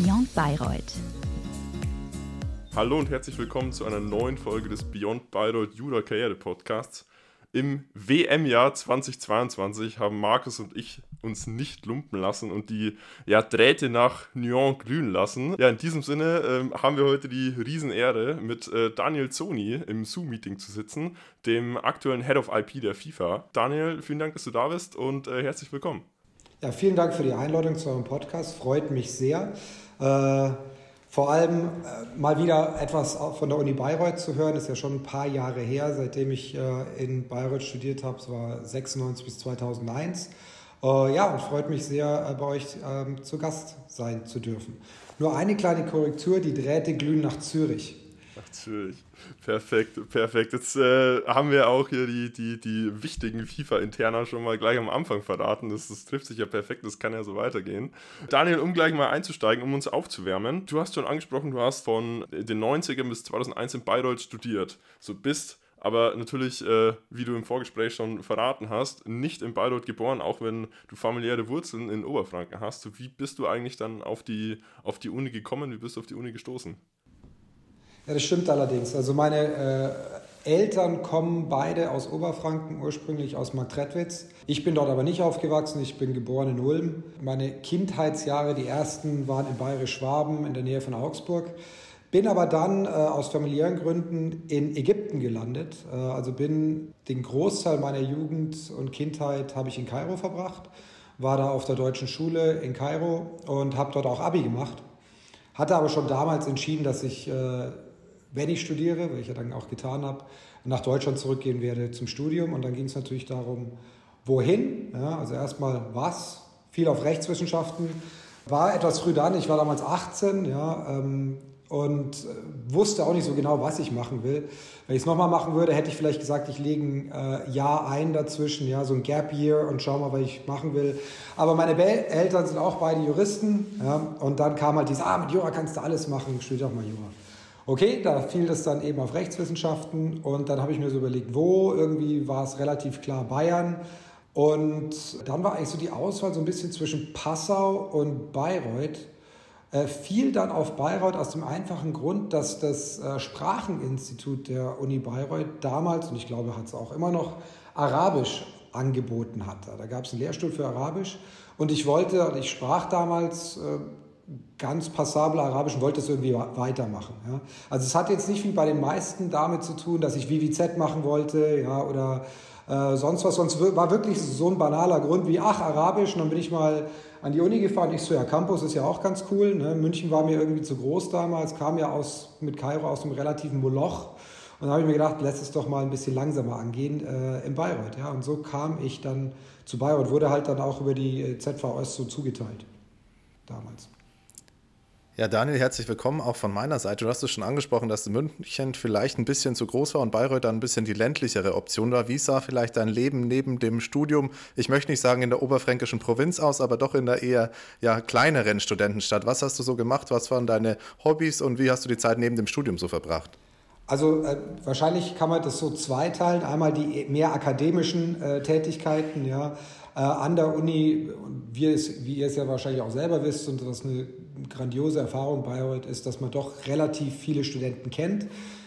Beyond Bayreuth. Hallo und herzlich willkommen zu einer neuen Folge des Beyond Bayreuth Jura Karriere Podcasts. Im WM-Jahr 2022 haben Markus und ich uns nicht lumpen lassen und die ja, Drähte nach Nyon glühen lassen. Ja, in diesem Sinne ähm, haben wir heute die Riesenehre, mit äh, Daniel Zoni im Zoom-Meeting zu sitzen, dem aktuellen Head of IP der FIFA. Daniel, vielen Dank, dass du da bist und äh, herzlich willkommen. Ja, vielen Dank für die Einladung zu eurem Podcast. Freut mich sehr. Äh, vor allem äh, mal wieder etwas von der Uni Bayreuth zu hören, ist ja schon ein paar Jahre her, seitdem ich äh, in Bayreuth studiert habe. Es war 96 bis 2001. Äh, ja, und freut mich sehr, bei euch ähm, zu Gast sein zu dürfen. Nur eine kleine Korrektur, die Drähte glühen nach Zürich. Nach Zürich. Perfekt, perfekt. Jetzt äh, haben wir auch hier die, die, die wichtigen FIFA-Interner schon mal gleich am Anfang verraten. Das, das trifft sich ja perfekt, das kann ja so weitergehen. Daniel, um gleich mal einzusteigen, um uns aufzuwärmen. Du hast schon angesprochen, du hast von den 90ern bis 2001 in Bayreuth studiert. So bist aber natürlich, äh, wie du im Vorgespräch schon verraten hast, nicht in Bayreuth geboren, auch wenn du familiäre Wurzeln in Oberfranken hast. Wie bist du eigentlich dann auf die, auf die Uni gekommen? Wie bist du auf die Uni gestoßen? Ja, das stimmt allerdings. Also meine äh, Eltern kommen beide aus Oberfranken, ursprünglich aus Marktredwitz. Ich bin dort aber nicht aufgewachsen, ich bin geboren in Ulm. Meine Kindheitsjahre, die ersten, waren in Bayerisch-Schwaben in der Nähe von Augsburg. Bin aber dann äh, aus familiären Gründen in Ägypten gelandet. Äh, also bin den Großteil meiner Jugend und Kindheit habe ich in Kairo verbracht. War da auf der deutschen Schule in Kairo und habe dort auch Abi gemacht. Hatte aber schon damals entschieden, dass ich äh, wenn ich studiere, weil ich ja dann auch getan habe, nach Deutschland zurückgehen werde zum Studium. Und dann ging es natürlich darum, wohin. Ja, also erstmal was, viel auf Rechtswissenschaften. War etwas früh dann, ich war damals 18 ja, ähm, und äh, wusste auch nicht so genau, was ich machen will. Wenn ich es nochmal machen würde, hätte ich vielleicht gesagt, ich lege ein äh, Jahr ein dazwischen, ja, so ein Gap Year und schau mal, was ich machen will. Aber meine Be Eltern sind auch beide Juristen ja, und dann kam halt dieses, ah, mit Jura kannst du alles machen, studiere auch mal Jura. Okay, da fiel das dann eben auf Rechtswissenschaften und dann habe ich mir so überlegt, wo, irgendwie war es relativ klar Bayern. Und dann war eigentlich so die Auswahl so ein bisschen zwischen Passau und Bayreuth. Äh, fiel dann auf Bayreuth aus dem einfachen Grund, dass das äh, Spracheninstitut der Uni Bayreuth damals, und ich glaube hat es auch immer noch, Arabisch angeboten hatte. Da gab es einen Lehrstuhl für Arabisch und ich wollte, ich sprach damals äh, ganz passabel Arabisch und wollte es irgendwie weitermachen. Ja. Also es hat jetzt nicht wie bei den meisten damit zu tun, dass ich VVZ machen wollte ja, oder äh, sonst was. Sonst war wirklich so ein banaler Grund wie, ach, Arabisch. Und dann bin ich mal an die Uni gefahren. Ich so, ja, Campus ist ja auch ganz cool. Ne? München war mir irgendwie zu groß damals, kam ja aus, mit Kairo aus einem relativen Moloch. Und dann habe ich mir gedacht, lass es doch mal ein bisschen langsamer angehen äh, in Bayreuth. Ja? Und so kam ich dann zu Bayreuth, wurde halt dann auch über die äh, ZVS so zugeteilt damals. Ja, Daniel, herzlich willkommen auch von meiner Seite. Du hast es schon angesprochen, dass München vielleicht ein bisschen zu groß war und Bayreuth dann ein bisschen die ländlichere Option war. Wie sah vielleicht dein Leben neben dem Studium, ich möchte nicht sagen in der oberfränkischen Provinz aus, aber doch in der eher ja, kleineren Studentenstadt? Was hast du so gemacht? Was waren deine Hobbys und wie hast du die Zeit neben dem Studium so verbracht? Also äh, wahrscheinlich kann man das so zweiteilen. Einmal die mehr akademischen äh, Tätigkeiten, ja, an der Uni, wie, es, wie ihr es ja wahrscheinlich auch selber wisst und was eine grandiose Erfahrung bei Bayreuth ist, dass man doch relativ viele Studenten kennt,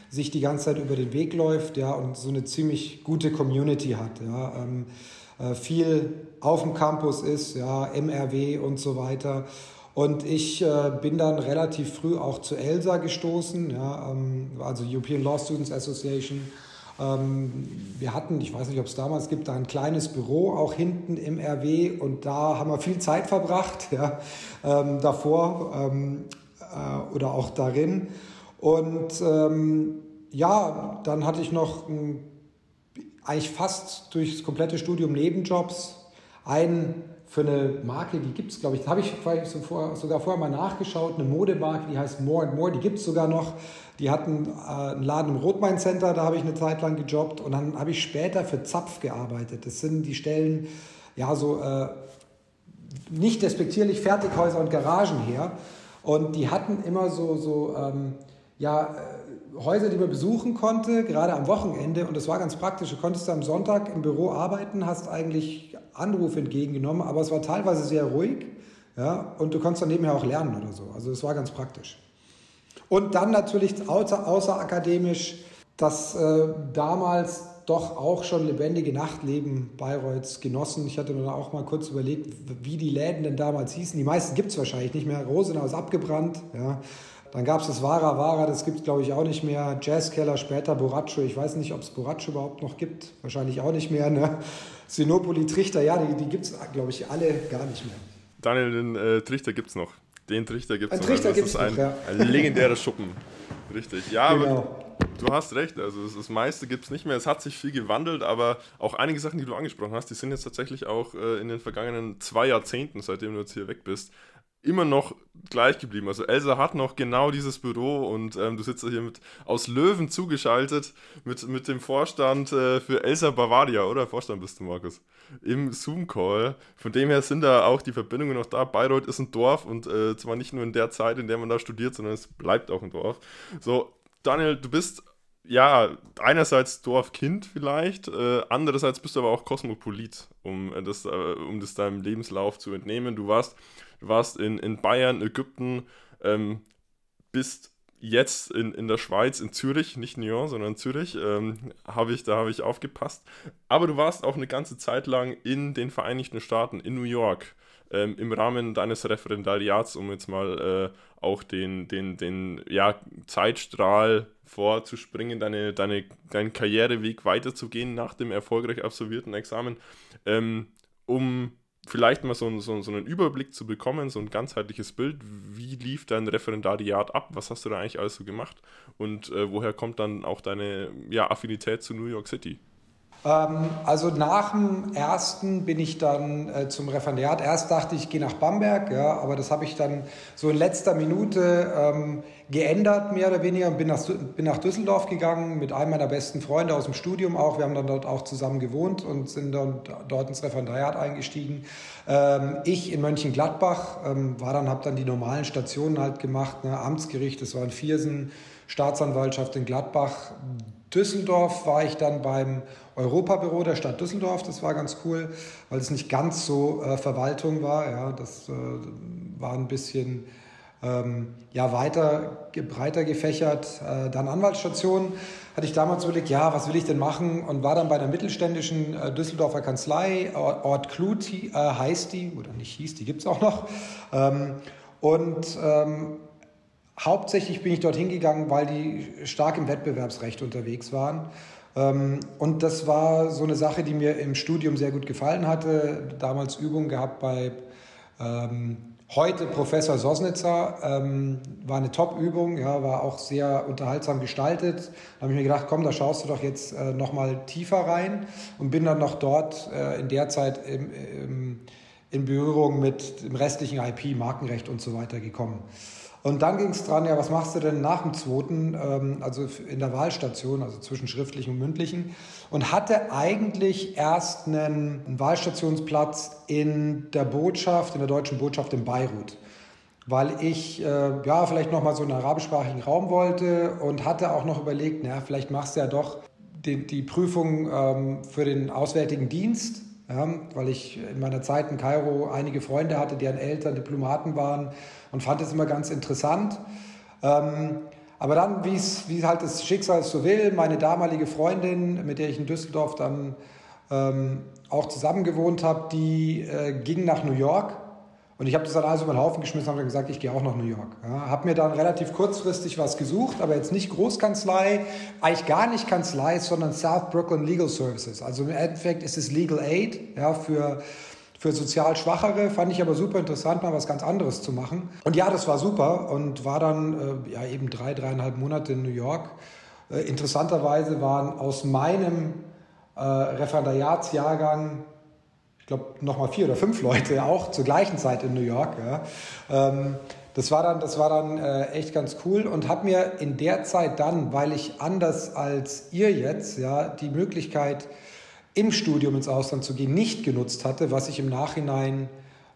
sich die ganze Zeit über den Weg läuft ja, und so eine ziemlich gute Community hat. Ja, ähm, äh, viel auf dem Campus ist, ja, MRW und so weiter. Und ich äh, bin dann relativ früh auch zu ELSA gestoßen, ja, ähm, also European Law Students Association wir hatten, ich weiß nicht, ob es damals gibt, da ein kleines Büro auch hinten im RW und da haben wir viel Zeit verbracht, ja, ähm, davor ähm, äh, oder auch darin. Und ähm, ja, dann hatte ich noch ein, eigentlich fast durchs komplette Studium Nebenjobs. Einen für eine Marke, die gibt es, glaube ich, habe ich sogar vorher mal nachgeschaut, eine Modemarke, die heißt More and More, die gibt es sogar noch. Die hatten äh, einen Laden im Rotmain Center, da habe ich eine Zeit lang gejobbt und dann habe ich später für Zapf gearbeitet. Das sind die Stellen, ja, so äh, nicht despektierlich Fertighäuser und Garagen her. Und die hatten immer so, so ähm, ja, äh, Häuser, die man besuchen konnte, gerade am Wochenende. Und das war ganz praktisch. Du konntest am Sonntag im Büro arbeiten, hast eigentlich Anrufe entgegengenommen, aber es war teilweise sehr ruhig. Ja, und du konntest dann nebenher auch lernen oder so. Also das war ganz praktisch. Und dann natürlich außer, außerakademisch das äh, damals doch auch schon lebendige Nachtleben Bayreuths genossen. Ich hatte mir dann auch mal kurz überlegt, wie die Läden denn damals hießen. Die meisten gibt es wahrscheinlich nicht mehr. Rosenau ist abgebrannt. Ja. Dann gab es das Vara Vara, das gibt es glaube ich auch nicht mehr. Jazzkeller, später Boraccio. Ich weiß nicht, ob es Boraccio überhaupt noch gibt. Wahrscheinlich auch nicht mehr. Ne? Sinopoli, Trichter, ja, die, die gibt es glaube ich alle gar nicht mehr. Daniel, den äh, Trichter gibt es noch. Den Trichter gibt es noch. Trichter also das ist ein, ja. ein legendärer Schuppen. Richtig. Ja, genau. aber du hast recht. Also das meiste gibt es nicht mehr. Es hat sich viel gewandelt, aber auch einige Sachen, die du angesprochen hast, die sind jetzt tatsächlich auch äh, in den vergangenen zwei Jahrzehnten, seitdem du jetzt hier weg bist, immer noch gleich geblieben. Also Elsa hat noch genau dieses Büro und ähm, du sitzt hier mit aus Löwen zugeschaltet mit, mit dem Vorstand äh, für Elsa Bavaria, oder? Vorstand bist du, Markus. Im Zoom-Call. Von dem her sind da auch die Verbindungen noch da. Bayreuth ist ein Dorf und äh, zwar nicht nur in der Zeit, in der man da studiert, sondern es bleibt auch ein Dorf. So, Daniel, du bist ja, einerseits Dorfkind vielleicht, äh, andererseits bist du aber auch Kosmopolit, um das, äh, um das deinem Lebenslauf zu entnehmen. Du warst warst in, in Bayern, Ägypten, ähm, bist jetzt in, in der Schweiz, in Zürich, nicht Nyon, sondern Zürich, ähm, hab ich, da habe ich aufgepasst. Aber du warst auch eine ganze Zeit lang in den Vereinigten Staaten, in New York, ähm, im Rahmen deines Referendariats, um jetzt mal äh, auch den, den, den ja, Zeitstrahl vorzuspringen, deine, deine, deinen Karriereweg weiterzugehen nach dem erfolgreich absolvierten Examen, ähm, um vielleicht mal so, so, so einen Überblick zu bekommen, so ein ganzheitliches Bild. Wie lief dein Referendariat ab? Was hast du da eigentlich alles so gemacht? Und äh, woher kommt dann auch deine ja, Affinität zu New York City? Ähm, also nach dem ersten bin ich dann äh, zum Referendariat. Erst dachte ich, ich gehe nach Bamberg, ja, aber das habe ich dann so in letzter Minute ähm, geändert, mehr oder weniger, und bin nach, bin nach Düsseldorf gegangen mit einem meiner besten Freunde aus dem Studium auch. Wir haben dann dort auch zusammen gewohnt und sind dann dort ins Referendariat eingestiegen. Ähm, ich in Mönchengladbach ähm, war dann, habe dann die normalen Stationen halt gemacht, ne, Amtsgericht, das war in Viersen, Staatsanwaltschaft in Gladbach, Düsseldorf war ich dann beim Europabüro der Stadt Düsseldorf. Das war ganz cool, weil es nicht ganz so äh, Verwaltung war. Ja, das äh, war ein bisschen ähm, ja, weiter, breiter gefächert. Äh, dann Anwaltsstation hatte ich damals überlegt, ja, was will ich denn machen? Und war dann bei der mittelständischen äh, Düsseldorfer Kanzlei, Ort Klut äh, heißt die, oder nicht hieß, die gibt es auch noch. Ähm, und ähm, Hauptsächlich bin ich dort hingegangen, weil die stark im Wettbewerbsrecht unterwegs waren. Ähm, und das war so eine Sache, die mir im Studium sehr gut gefallen hatte. Damals Übung gehabt bei ähm, heute Professor Sosnitzer. Ähm, war eine Top-Übung, ja, war auch sehr unterhaltsam gestaltet. Da habe ich mir gedacht, komm, da schaust du doch jetzt äh, nochmal tiefer rein und bin dann noch dort äh, in der Zeit im, im, in Berührung mit dem restlichen IP, Markenrecht und so weiter gekommen. Und dann ging es dran, ja, was machst du denn nach dem zweiten, ähm, also in der Wahlstation, also zwischen schriftlichen und mündlichen, und hatte eigentlich erst einen, Wahlstationsplatz in der Botschaft, in der deutschen Botschaft in Beirut. Weil ich äh, ja vielleicht noch mal so einen arabischsprachigen Raum wollte und hatte auch noch überlegt, na vielleicht machst du ja doch die, die Prüfung ähm, für den Auswärtigen Dienst ja, weil ich in meiner Zeit in Kairo einige Freunde hatte, deren Eltern Diplomaten waren und fand es immer ganz interessant. Ähm, aber dann, wie es halt das Schicksal so will, meine damalige Freundin, mit der ich in Düsseldorf dann ähm, auch zusammen gewohnt habe, die äh, ging nach New York und ich habe das dann also über den Haufen geschmissen und habe gesagt, ich gehe auch nach New York. Ja, habe mir dann relativ kurzfristig was gesucht, aber jetzt nicht Großkanzlei, eigentlich gar nicht Kanzlei, sondern South Brooklyn Legal Services. Also im Endeffekt ist es Legal Aid ja, für, für sozial Schwachere. Fand ich aber super interessant, mal was ganz anderes zu machen. Und ja, das war super und war dann äh, ja, eben drei, dreieinhalb Monate in New York. Äh, interessanterweise waren aus meinem äh, Referendariatsjahrgang glaube, nochmal vier oder fünf Leute auch zur gleichen Zeit in New York. Ja. Ähm, das war dann, das war dann äh, echt ganz cool und habe mir in der Zeit dann, weil ich anders als ihr jetzt ja die Möglichkeit im Studium ins Ausland zu gehen nicht genutzt hatte, was ich im Nachhinein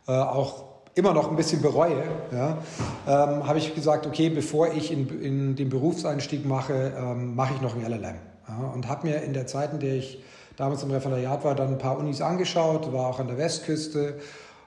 äh, auch immer noch ein bisschen bereue, ja, ähm, habe ich gesagt, okay, bevor ich in, in den Berufseinstieg mache, ähm, mache ich noch ein LLM. Ja, und habe mir in der Zeit, in der ich damals im Referendariat war, dann ein paar Unis angeschaut, war auch an der Westküste,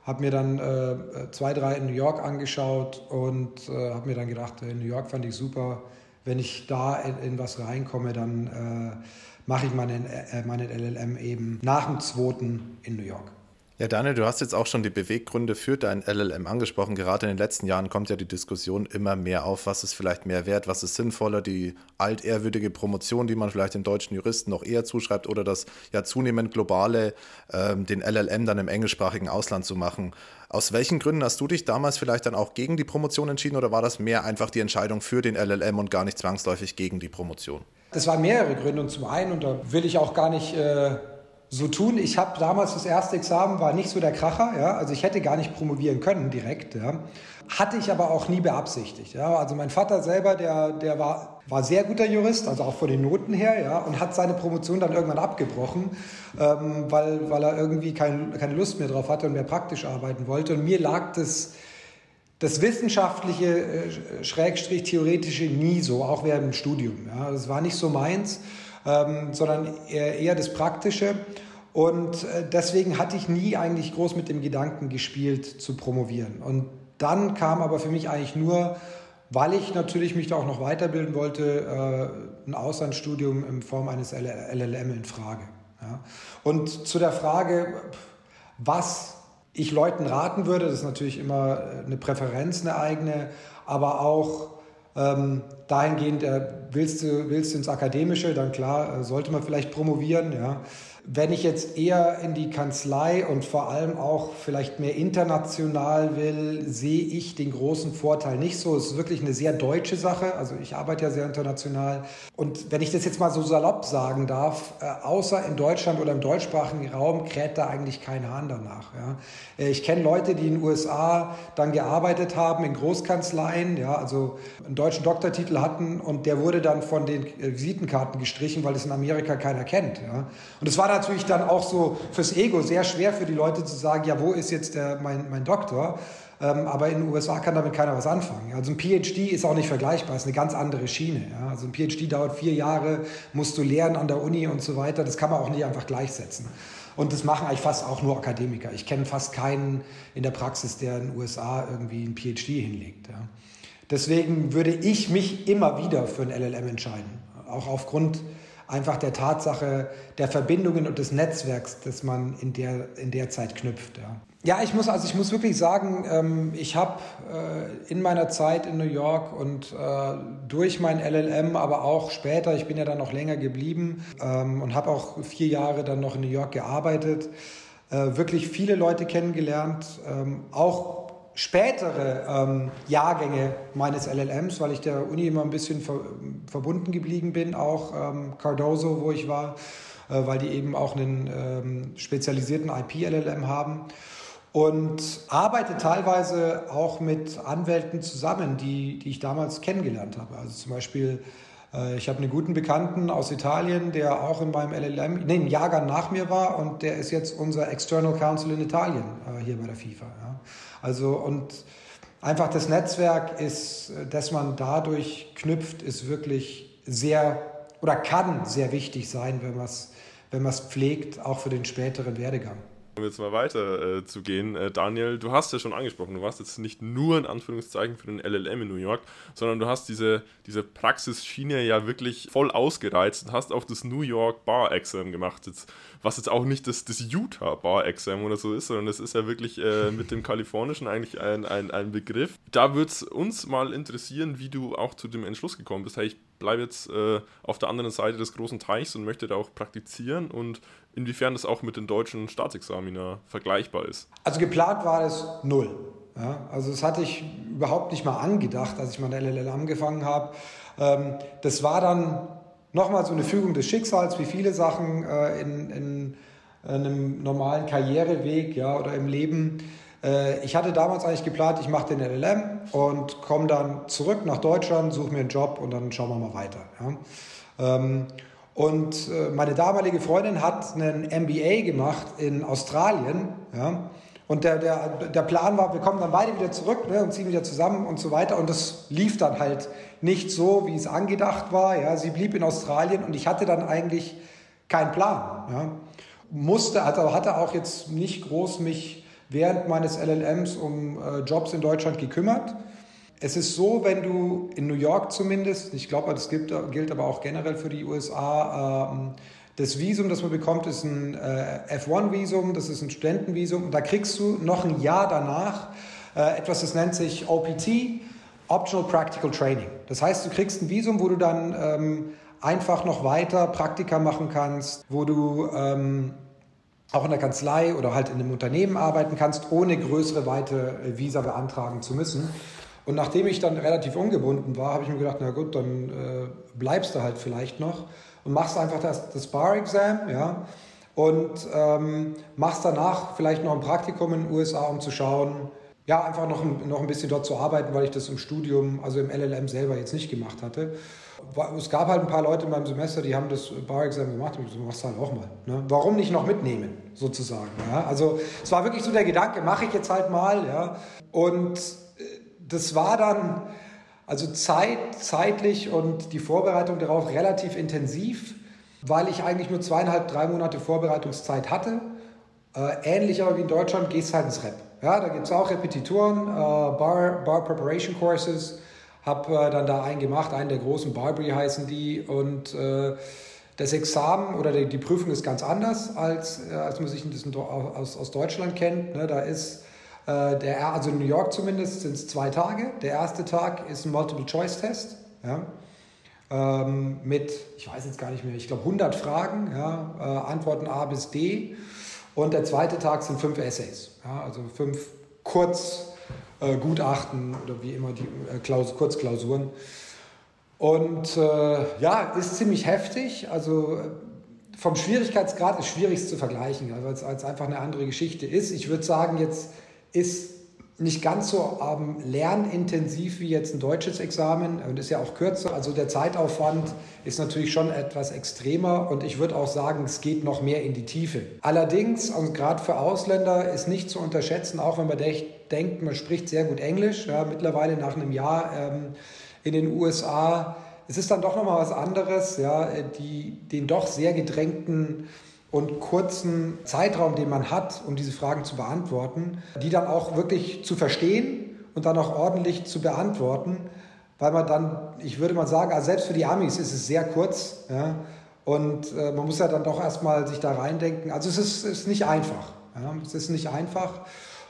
habe mir dann äh, zwei, drei in New York angeschaut und äh, habe mir dann gedacht, in New York fand ich super. Wenn ich da in, in was reinkomme, dann äh, mache ich meinen, äh, meinen LLM eben nach dem zweiten in New York. Ja, Daniel, du hast jetzt auch schon die Beweggründe für dein LLM angesprochen. Gerade in den letzten Jahren kommt ja die Diskussion immer mehr auf, was ist vielleicht mehr wert, was ist sinnvoller, die altehrwürdige Promotion, die man vielleicht den deutschen Juristen noch eher zuschreibt, oder das ja zunehmend globale, ähm, den LLM dann im englischsprachigen Ausland zu machen. Aus welchen Gründen hast du dich damals vielleicht dann auch gegen die Promotion entschieden oder war das mehr einfach die Entscheidung für den LLM und gar nicht zwangsläufig gegen die Promotion? Das waren mehrere Gründe und zum einen, und da will ich auch gar nicht. Äh so tun. Ich habe damals das erste Examen, war nicht so der Kracher, ja, also ich hätte gar nicht promovieren können direkt, ja. Hatte ich aber auch nie beabsichtigt, ja. Also mein Vater selber, der, der war, war sehr guter Jurist, also auch von den Noten her, ja, und hat seine Promotion dann irgendwann abgebrochen, ähm, weil, weil er irgendwie kein, keine Lust mehr drauf hatte und mehr praktisch arbeiten wollte. Und mir lag das, das wissenschaftliche, äh, Schrägstrich theoretische nie so, auch während dem Studium. Ja. Das war nicht so meins ähm, sondern eher, das Praktische. Und äh, deswegen hatte ich nie eigentlich groß mit dem Gedanken gespielt, zu promovieren. Und dann kam aber für mich eigentlich nur, weil ich natürlich mich da auch noch weiterbilden wollte, äh, ein Auslandsstudium in Form eines LLM in Frage. Und zu der Frage, was ich Leuten raten würde, das ist natürlich immer eine Präferenz, eine eigene, aber auch ähm, dahingehend, äh, willst, du, willst du ins Akademische, dann klar, äh, sollte man vielleicht promovieren. Ja. Wenn ich jetzt eher in die Kanzlei und vor allem auch vielleicht mehr international will, sehe ich den großen Vorteil nicht so. Es ist wirklich eine sehr deutsche Sache. Also ich arbeite ja sehr international. Und wenn ich das jetzt mal so salopp sagen darf, äh, außer in Deutschland oder im deutschsprachigen Raum kräht da eigentlich kein Hahn danach. Ja. Äh, ich kenne Leute, die in den USA dann gearbeitet haben, in Großkanzleien, ja, also einen deutschen Doktortitel hatten und der wurde dann von den Visitenkarten gestrichen, weil es in Amerika keiner kennt. Ja. Und es war dann natürlich dann auch so fürs Ego sehr schwer für die Leute zu sagen, ja, wo ist jetzt der, mein, mein Doktor? Ähm, aber in den USA kann damit keiner was anfangen. Also ein PhD ist auch nicht vergleichbar, ist eine ganz andere Schiene. Ja? Also ein PhD dauert vier Jahre, musst du lernen an der Uni und so weiter. Das kann man auch nicht einfach gleichsetzen. Und das machen eigentlich fast auch nur Akademiker. Ich kenne fast keinen in der Praxis, der in den USA irgendwie ein PhD hinlegt. Ja? Deswegen würde ich mich immer wieder für ein LLM entscheiden. Auch aufgrund einfach der Tatsache der Verbindungen und des Netzwerks, das man in der, in der Zeit knüpft. Ja. Ja, ich muss also ich muss wirklich sagen, ähm, ich habe äh, in meiner Zeit in New York und äh, durch mein LLM, aber auch später, ich bin ja dann noch länger geblieben ähm, und habe auch vier Jahre dann noch in New York gearbeitet, äh, wirklich viele Leute kennengelernt, ähm, auch spätere ähm, Jahrgänge meines LLMs, weil ich der Uni immer ein bisschen ver verbunden geblieben bin, auch ähm, Cardozo, wo ich war, äh, weil die eben auch einen ähm, spezialisierten IP-LLM haben. Und arbeite teilweise auch mit Anwälten zusammen, die, die ich damals kennengelernt habe. Also zum Beispiel, ich habe einen guten Bekannten aus Italien, der auch in meinem LLM, nee, ein Jahrgang nach mir war und der ist jetzt unser External Counsel in Italien äh, hier bei der FIFA. Ja. Also und einfach das Netzwerk ist, das man dadurch knüpft, ist wirklich sehr oder kann sehr wichtig sein, wenn man es wenn pflegt, auch für den späteren Werdegang. Um jetzt mal weiter äh, zu gehen, äh, Daniel, du hast ja schon angesprochen, du warst jetzt nicht nur in Anführungszeichen für den LLM in New York, sondern du hast diese, diese Praxisschiene ja wirklich voll ausgereizt und hast auch das New York Bar Exam gemacht, jetzt, was jetzt auch nicht das, das Utah Bar Exam oder so ist, sondern das ist ja wirklich äh, mit dem kalifornischen eigentlich ein, ein, ein Begriff. Da würde es uns mal interessieren, wie du auch zu dem Entschluss gekommen bist, hey, ich bleibe jetzt äh, auf der anderen Seite des großen Teichs und möchte da auch praktizieren und inwiefern das auch mit den deutschen Staatsexamina vergleichbar ist. Also geplant war es null. Ja, also das hatte ich überhaupt nicht mal angedacht, als ich mein LLL angefangen habe. Ähm, das war dann nochmal so eine Fügung des Schicksals, wie viele Sachen äh, in, in, einem normalen Karriereweg ja, oder im Leben. Äh, ich hatte damals eigentlich geplant, ich mache den LLM und komme dann zurück nach Deutschland, suche mir einen Job und dann schauen wir mal weiter. Ja. Ähm, und äh, meine damalige Freundin hat einen MBA gemacht in Australien. Ja? Und der, der, der Plan war, wir kommen dann beide wieder zurück ne, und ziehen wieder zusammen und so weiter. Und das lief dann halt nicht so, wie es angedacht war. Ja? Sie blieb in Australien und ich hatte dann eigentlich keinen Plan. Ja? Musste, also hatte auch jetzt nicht groß mich während meines LLMs um äh, Jobs in Deutschland gekümmert. Es ist so, wenn du in New York zumindest, ich glaube, das gilt, gilt aber auch generell für die USA, ähm, das Visum, das man bekommt, ist ein äh, F1-Visum, das ist ein Studentenvisum. Und da kriegst du noch ein Jahr danach äh, etwas, das nennt sich OPT, Optional Practical Training. Das heißt, du kriegst ein Visum, wo du dann ähm, einfach noch weiter Praktika machen kannst, wo du ähm, auch in der Kanzlei oder halt in einem Unternehmen arbeiten kannst, ohne größere, weite äh, Visa beantragen zu müssen. Und nachdem ich dann relativ ungebunden war, habe ich mir gedacht, na gut, dann äh, bleibst du halt vielleicht noch und machst einfach das, das Bar-Exam, ja, und ähm, machst danach vielleicht noch ein Praktikum in den USA, um zu schauen, ja, einfach noch ein, noch ein bisschen dort zu arbeiten, weil ich das im Studium, also im LLM selber jetzt nicht gemacht hatte. Es gab halt ein paar Leute in meinem Semester, die haben das Bar-Exam gemacht und ich so, machst halt auch mal. Ne? Warum nicht noch mitnehmen, sozusagen? Ja? Also es war wirklich so der Gedanke, mache ich jetzt halt mal. Ja? Und das war dann also zeit, zeitlich und die Vorbereitung darauf relativ intensiv, weil ich eigentlich nur zweieinhalb, drei Monate Vorbereitungszeit hatte. Äh, ähnlich aber wie in Deutschland gehst halt ins Rep. Ja, da gibt es auch Repetitoren, äh, Bar, Bar Preparation Courses. Habe äh, dann da einen gemacht, einen der großen, Barbary heißen die. Und das Examen oder die, Prüfung ist ganz anders, als, als man sich das aus, Deutschland kennt. Ne, da ist der, also in New York zumindest sind es zwei Tage. Der erste Tag ist ein Multiple-Choice-Test. Ja? Ähm, mit, ich weiß jetzt gar nicht mehr, ich glaube 100 Fragen, ja? Äh, Antworten A bis D. Und der zweite Tag sind fünf Essays, ja? also fünf Kurzgutachten äh, oder wie immer die äh, Klaus Kurzklausuren. Und äh, ja, ist ziemlich heftig. Also äh, vom Schwierigkeitsgrad ist schwierig zu vergleichen, weil es einfach eine andere Geschichte ist. Ich würde sagen, jetzt ist nicht ganz so ähm, lernintensiv wie jetzt ein deutsches Examen und ist ja auch kürzer. Also der Zeitaufwand ist natürlich schon etwas extremer und ich würde auch sagen, es geht noch mehr in die Tiefe. Allerdings, und gerade für Ausländer, ist nicht zu unterschätzen, auch wenn man denkt, man spricht sehr gut Englisch, ja, mittlerweile nach einem Jahr ähm, in den USA, es ist dann doch nochmal was anderes, ja, die, den doch sehr gedrängten und kurzen Zeitraum, den man hat, um diese Fragen zu beantworten, die dann auch wirklich zu verstehen und dann auch ordentlich zu beantworten, weil man dann, ich würde mal sagen, also selbst für die Amis ist es sehr kurz ja, und äh, man muss ja dann doch erstmal sich da reindenken. Also es ist, ist nicht einfach. Ja, es ist nicht einfach,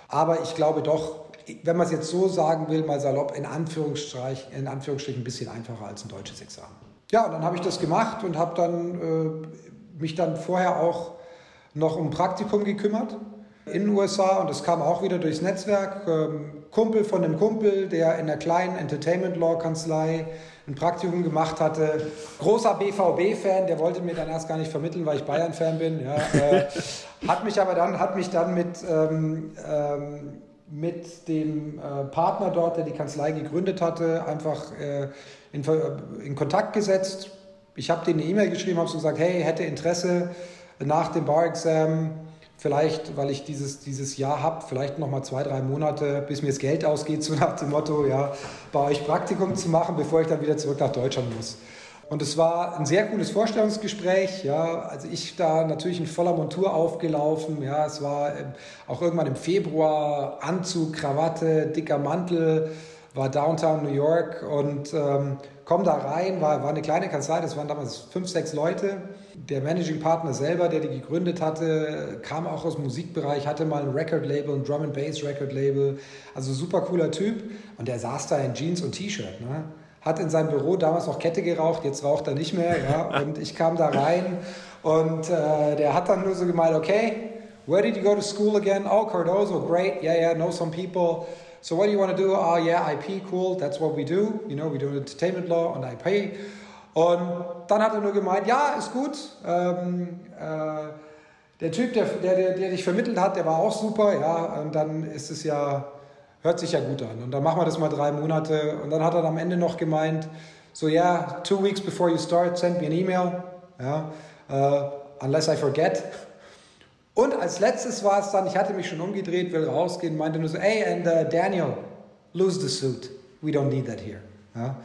aber ich glaube doch, wenn man es jetzt so sagen will, mal salopp, in Anführungsstrichen, in Anführungsstrichen ein bisschen einfacher als ein deutsches Examen. Ja, und dann habe ich das gemacht und habe dann äh, mich dann vorher auch noch um Praktikum gekümmert in den USA und das kam auch wieder durchs Netzwerk. Ähm, Kumpel von einem Kumpel, der in einer kleinen Entertainment Law Kanzlei ein Praktikum gemacht hatte. Großer BVB-Fan, der wollte mir dann erst gar nicht vermitteln, weil ich Bayern-Fan bin. Ja, äh, hat mich aber dann, hat mich dann mit, ähm, ähm, mit dem äh, Partner dort, der die Kanzlei gegründet hatte, einfach äh, in, in Kontakt gesetzt ich habe denen eine E-Mail geschrieben, habe so gesagt, hey, hätte Interesse nach dem Bar-Exam, vielleicht, weil ich dieses, dieses Jahr habe, vielleicht noch mal zwei, drei Monate, bis mir das Geld ausgeht, so nach dem Motto, ja, bei euch Praktikum zu machen, bevor ich dann wieder zurück nach Deutschland muss. Und es war ein sehr cooles Vorstellungsgespräch. Ja, also ich da natürlich in voller Montur aufgelaufen. Ja, es war ähm, auch irgendwann im Februar Anzug, Krawatte, dicker Mantel, war Downtown New York und ähm, komm da rein, war, war eine kleine Kanzlei, das waren damals fünf, sechs Leute. Der Managing Partner selber, der die gegründet hatte, kam auch aus dem Musikbereich, hatte mal ein Record-Label, ein Drum and Bass Record-Label. Also super cooler Typ. Und der saß da in Jeans und T-Shirt. Ne? Hat in seinem Büro damals noch Kette geraucht, jetzt raucht er nicht mehr. Ja? Und ich kam da rein und äh, der hat dann nur so gemeint, okay, where did you go to school again? Oh, Cardozo, great, yeah, yeah, know some people. So what do you want to do? Oh yeah, IP, cool, that's what we do. You know, we do entertainment law und IP. Und dann hat er nur gemeint, ja, ist gut. Ähm, äh, der Typ, der, der, der dich vermittelt hat, der war auch super, ja. Und dann ist es ja, hört sich ja gut an. Und dann machen wir das mal drei Monate. Und dann hat er am Ende noch gemeint, so yeah, two weeks before you start, send me an email. Ja, uh, unless I forget. Und als letztes war es dann, ich hatte mich schon umgedreht, will rausgehen, meinte nur so, hey, and uh, Daniel, lose the suit. We don't need that here. Ja?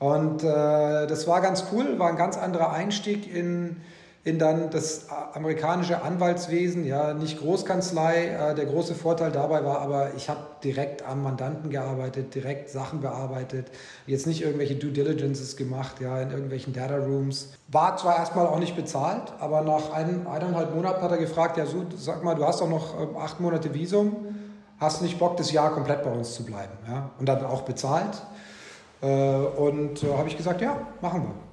Und äh, das war ganz cool, war ein ganz anderer Einstieg in in dann das amerikanische Anwaltswesen, ja, nicht Großkanzlei. Äh, der große Vorteil dabei war aber, ich habe direkt am Mandanten gearbeitet, direkt Sachen bearbeitet, jetzt nicht irgendwelche Due Diligences gemacht, ja, in irgendwelchen Data Rooms. War zwar erstmal auch nicht bezahlt, aber nach ein, eineinhalb Monaten hat er gefragt, ja, so, sag mal, du hast doch noch ähm, acht Monate Visum, hast nicht Bock, das Jahr komplett bei uns zu bleiben, ja, und dann auch bezahlt. Äh, und äh, habe ich gesagt, ja, machen wir.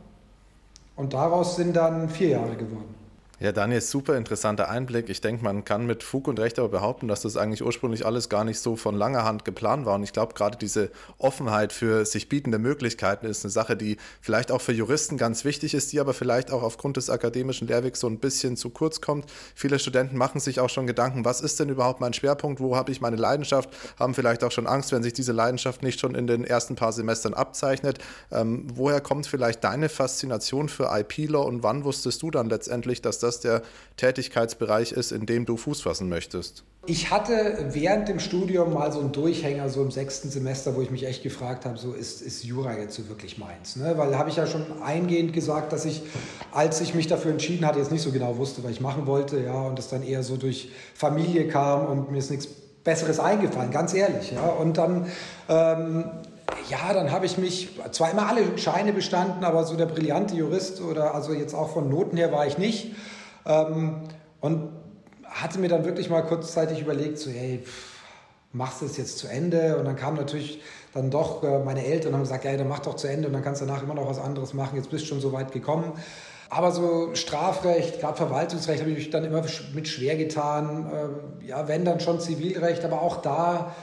Und daraus sind dann vier Jahre geworden. Ja, Daniel, super interessanter Einblick. Ich denke, man kann mit Fug und Recht aber behaupten, dass das eigentlich ursprünglich alles gar nicht so von langer Hand geplant war. Und ich glaube, gerade diese Offenheit für sich bietende Möglichkeiten ist eine Sache, die vielleicht auch für Juristen ganz wichtig ist, die aber vielleicht auch aufgrund des akademischen Lehrwegs so ein bisschen zu kurz kommt. Viele Studenten machen sich auch schon Gedanken, was ist denn überhaupt mein Schwerpunkt, wo habe ich meine Leidenschaft, haben vielleicht auch schon Angst, wenn sich diese Leidenschaft nicht schon in den ersten paar Semestern abzeichnet. Ähm, woher kommt vielleicht deine Faszination für IP-Law und wann wusstest du dann letztendlich, dass das der Tätigkeitsbereich ist, in dem du Fuß fassen möchtest? Ich hatte während dem Studium mal so einen Durchhänger, so im sechsten Semester, wo ich mich echt gefragt habe, so ist, ist Jura jetzt so wirklich meins? Ne? Weil habe ich ja schon eingehend gesagt, dass ich, als ich mich dafür entschieden hatte, jetzt nicht so genau wusste, was ich machen wollte, ja, und das dann eher so durch Familie kam und mir ist nichts Besseres eingefallen, ganz ehrlich, ja. Und dann ähm, ja, dann habe ich mich zwar immer alle Scheine bestanden, aber so der brillante Jurist oder also jetzt auch von Noten her war ich nicht. Ähm, und hatte mir dann wirklich mal kurzzeitig überlegt, so, hey, pff, machst du es jetzt zu Ende? Und dann kam natürlich dann doch äh, meine Eltern haben gesagt, ja, dann mach doch zu Ende und dann kannst du danach immer noch was anderes machen, jetzt bist du schon so weit gekommen. Aber so Strafrecht, gerade Verwaltungsrecht, habe ich mich dann immer mit schwer getan. Ähm, ja, wenn dann schon Zivilrecht, aber auch da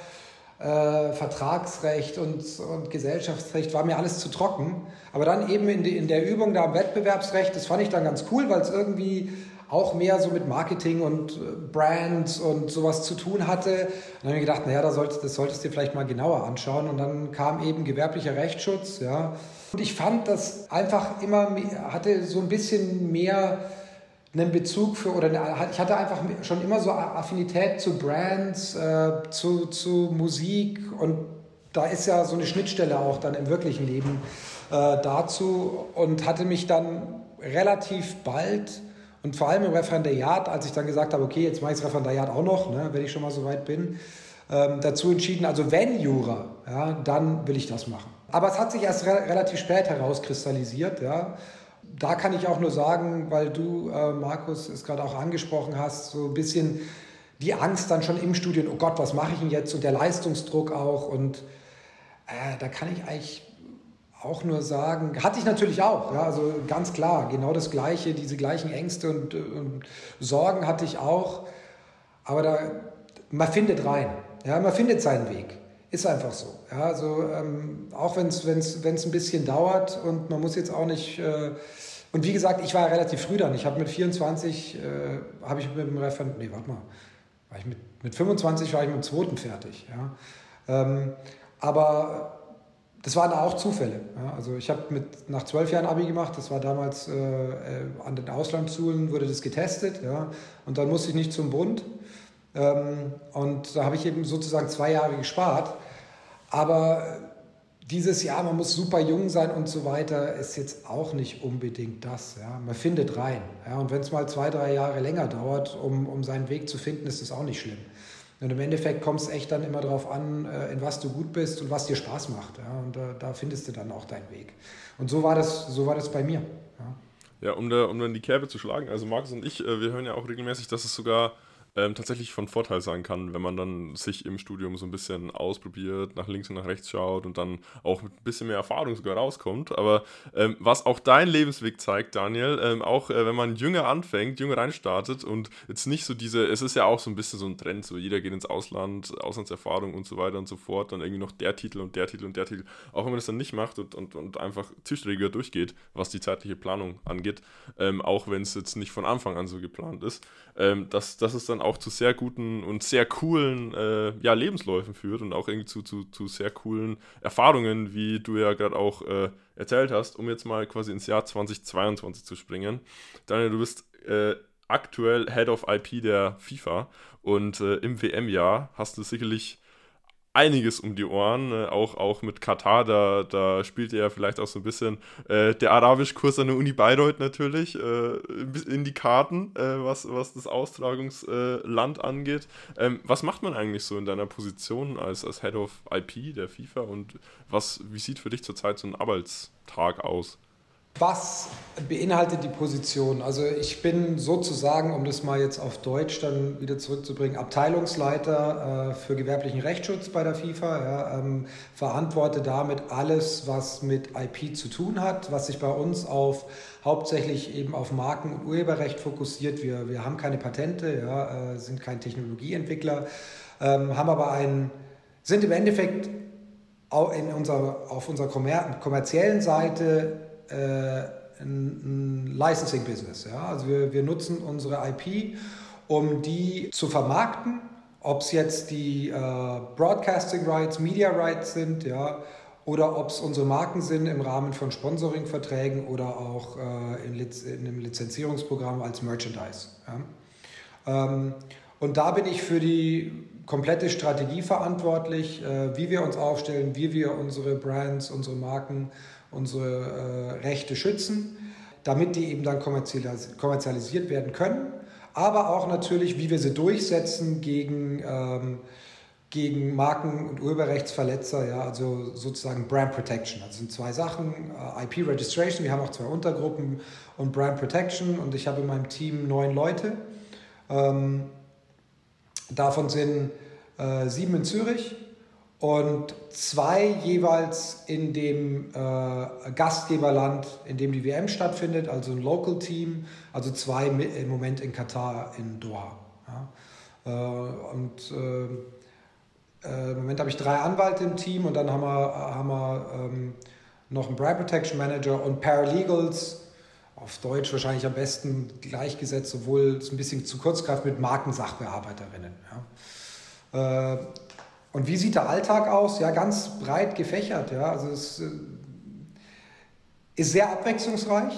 äh, Vertragsrecht und, und Gesellschaftsrecht war mir alles zu trocken. Aber dann eben in, die, in der Übung da am Wettbewerbsrecht, das fand ich dann ganz cool, weil es irgendwie auch mehr so mit Marketing und äh, Brands und sowas zu tun hatte. Und dann habe ich gedacht, naja, da solltest, das solltest du dir vielleicht mal genauer anschauen. Und dann kam eben gewerblicher Rechtsschutz, ja. Und ich fand, das einfach immer hatte so ein bisschen mehr einen Bezug für, oder ich hatte einfach schon immer so Affinität zu Brands, äh, zu, zu Musik und da ist ja so eine Schnittstelle auch dann im wirklichen Leben äh, dazu und hatte mich dann relativ bald und vor allem im Referendariat, als ich dann gesagt habe, okay, jetzt mache ich das Referendariat auch noch, ne, wenn ich schon mal so weit bin, ähm, dazu entschieden, also wenn Jura, ja, dann will ich das machen. Aber es hat sich erst re relativ spät herauskristallisiert. Ja. Da kann ich auch nur sagen, weil du, äh, Markus, es gerade auch angesprochen hast, so ein bisschen die Angst dann schon im Studium, oh Gott, was mache ich denn jetzt? Und der Leistungsdruck auch. Und äh, da kann ich eigentlich auch nur sagen, hatte ich natürlich auch, ja, also ganz klar, genau das Gleiche, diese gleichen Ängste und, und Sorgen hatte ich auch, aber da, man findet rein, ja, man findet seinen Weg, ist einfach so, ja, also ähm, auch wenn es ein bisschen dauert und man muss jetzt auch nicht, äh, und wie gesagt, ich war relativ früh dann, ich habe mit 24, äh, habe ich mit dem Referent, nee, warte mal, war ich mit, mit 25 war ich mit dem zweiten fertig, ja, ähm, aber das waren auch Zufälle. Ja. Also ich habe mit nach zwölf Jahren Abi gemacht. Das war damals äh, äh, an den Auslandsschulen wurde das getestet. Ja. Und dann musste ich nicht zum Bund. Ähm, und da habe ich eben sozusagen zwei Jahre gespart. Aber dieses Jahr, man muss super jung sein und so weiter, ist jetzt auch nicht unbedingt das. Ja. Man findet rein. Ja. Und wenn es mal zwei, drei Jahre länger dauert, um, um seinen Weg zu finden, ist das auch nicht schlimm. Und im Endeffekt kommt es echt dann immer darauf an, äh, in was du gut bist und was dir Spaß macht. Ja? Und da, da findest du dann auch deinen Weg. Und so war das, so war das bei mir. Ja, ja um, da, um dann die Kerbe zu schlagen. Also Markus und ich, äh, wir hören ja auch regelmäßig, dass es sogar ähm, tatsächlich von Vorteil sein kann, wenn man dann sich im Studium so ein bisschen ausprobiert, nach links und nach rechts schaut und dann auch mit ein bisschen mehr Erfahrung sogar rauskommt. Aber ähm, was auch dein Lebensweg zeigt, Daniel, ähm, auch äh, wenn man jünger anfängt, jünger reinstartet und jetzt nicht so diese, es ist ja auch so ein bisschen so ein Trend, so jeder geht ins Ausland, Auslandserfahrung und so weiter und so fort, dann irgendwie noch der Titel und der Titel und der Titel, auch wenn man das dann nicht macht und, und, und einfach zielstrebiger durchgeht, was die zeitliche Planung angeht, ähm, auch wenn es jetzt nicht von Anfang an so geplant ist, ähm, dass das ist dann auch zu sehr guten und sehr coolen äh, ja, Lebensläufen führt und auch irgendwie zu, zu, zu sehr coolen Erfahrungen, wie du ja gerade auch äh, erzählt hast, um jetzt mal quasi ins Jahr 2022 zu springen. Daniel, du bist äh, aktuell Head of IP der FIFA und äh, im WM-Jahr hast du sicherlich einiges um die Ohren, äh, auch, auch mit Katar, da, da spielt er ja vielleicht auch so ein bisschen äh, der Arabischkurs an der Uni Bayreuth natürlich äh, in die Karten, äh, was, was das Austragungsland angeht. Ähm, was macht man eigentlich so in deiner Position als, als Head of IP der FIFA und was, wie sieht für dich zurzeit so ein Arbeitstag aus? Was beinhaltet die Position? Also ich bin sozusagen, um das mal jetzt auf Deutsch dann wieder zurückzubringen, Abteilungsleiter äh, für gewerblichen Rechtsschutz bei der FIFA. Ja, ähm, verantworte damit alles, was mit IP zu tun hat, was sich bei uns auf hauptsächlich eben auf Marken- und Urheberrecht fokussiert. Wir, wir haben keine Patente, ja, äh, sind kein Technologieentwickler, ähm, haben aber ein, sind im Endeffekt in unserer, auf unserer kommerziellen Seite ein, ein Licensing-Business. Ja? Also wir, wir nutzen unsere IP, um die zu vermarkten, ob es jetzt die äh, Broadcasting Rights, Media Rights sind, ja, oder ob es unsere Marken sind im Rahmen von Sponsoring-Verträgen oder auch äh, in, in, einem Lizenzierungsprogramm als Merchandise. Ja. Ähm, und da bin ich für die komplette Strategie verantwortlich, äh, wie wir uns aufstellen, wie wir unsere Brands, unsere Marken unsere äh, Rechte schützen, damit die eben dann kommerzialis kommerzialisiert werden können, aber auch natürlich, wie wir sie durchsetzen gegen, ähm, gegen Marken- und Urheberrechtsverletzer, ja, also sozusagen Brand Protection. Das sind zwei Sachen, äh, IP Registration, wir haben auch zwei Untergruppen und Brand Protection und ich habe in meinem Team neun Leute. Ähm, davon sind äh, sieben in Zürich und zwei jeweils in dem äh, Gastgeberland, in dem die WM stattfindet, also ein Local Team, also zwei im Moment in Katar, in Doha. Ja. Äh, und äh, äh, im Moment habe ich drei Anwälte im Team und dann haben wir, haben wir ähm, noch einen Brand Protection Manager und Paralegals, auf Deutsch wahrscheinlich am besten gleichgesetzt, obwohl es ein bisschen zu kurz greift mit Markensachbearbeiterinnen. Ja. Und wie sieht der Alltag aus? Ja, ganz breit gefächert. Ja. Also es äh, ist sehr abwechslungsreich.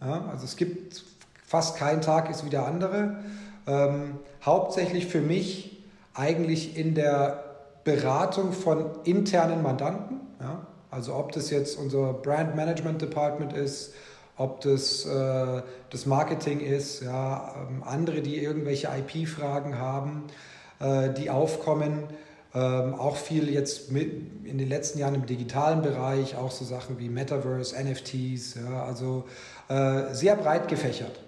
Ja. Also es gibt fast kein Tag ist wie der andere. Ähm, hauptsächlich für mich eigentlich in der Beratung von internen Mandanten. Ja. Also ob das jetzt unser Brand Management Department ist, ob das äh, das Marketing ist, ja, ähm, andere, die irgendwelche IP-Fragen haben, äh, die aufkommen. Ähm, auch viel jetzt mit, in den letzten Jahren im digitalen Bereich, auch so Sachen wie Metaverse, NFTs, ja, also äh, sehr breit gefächert.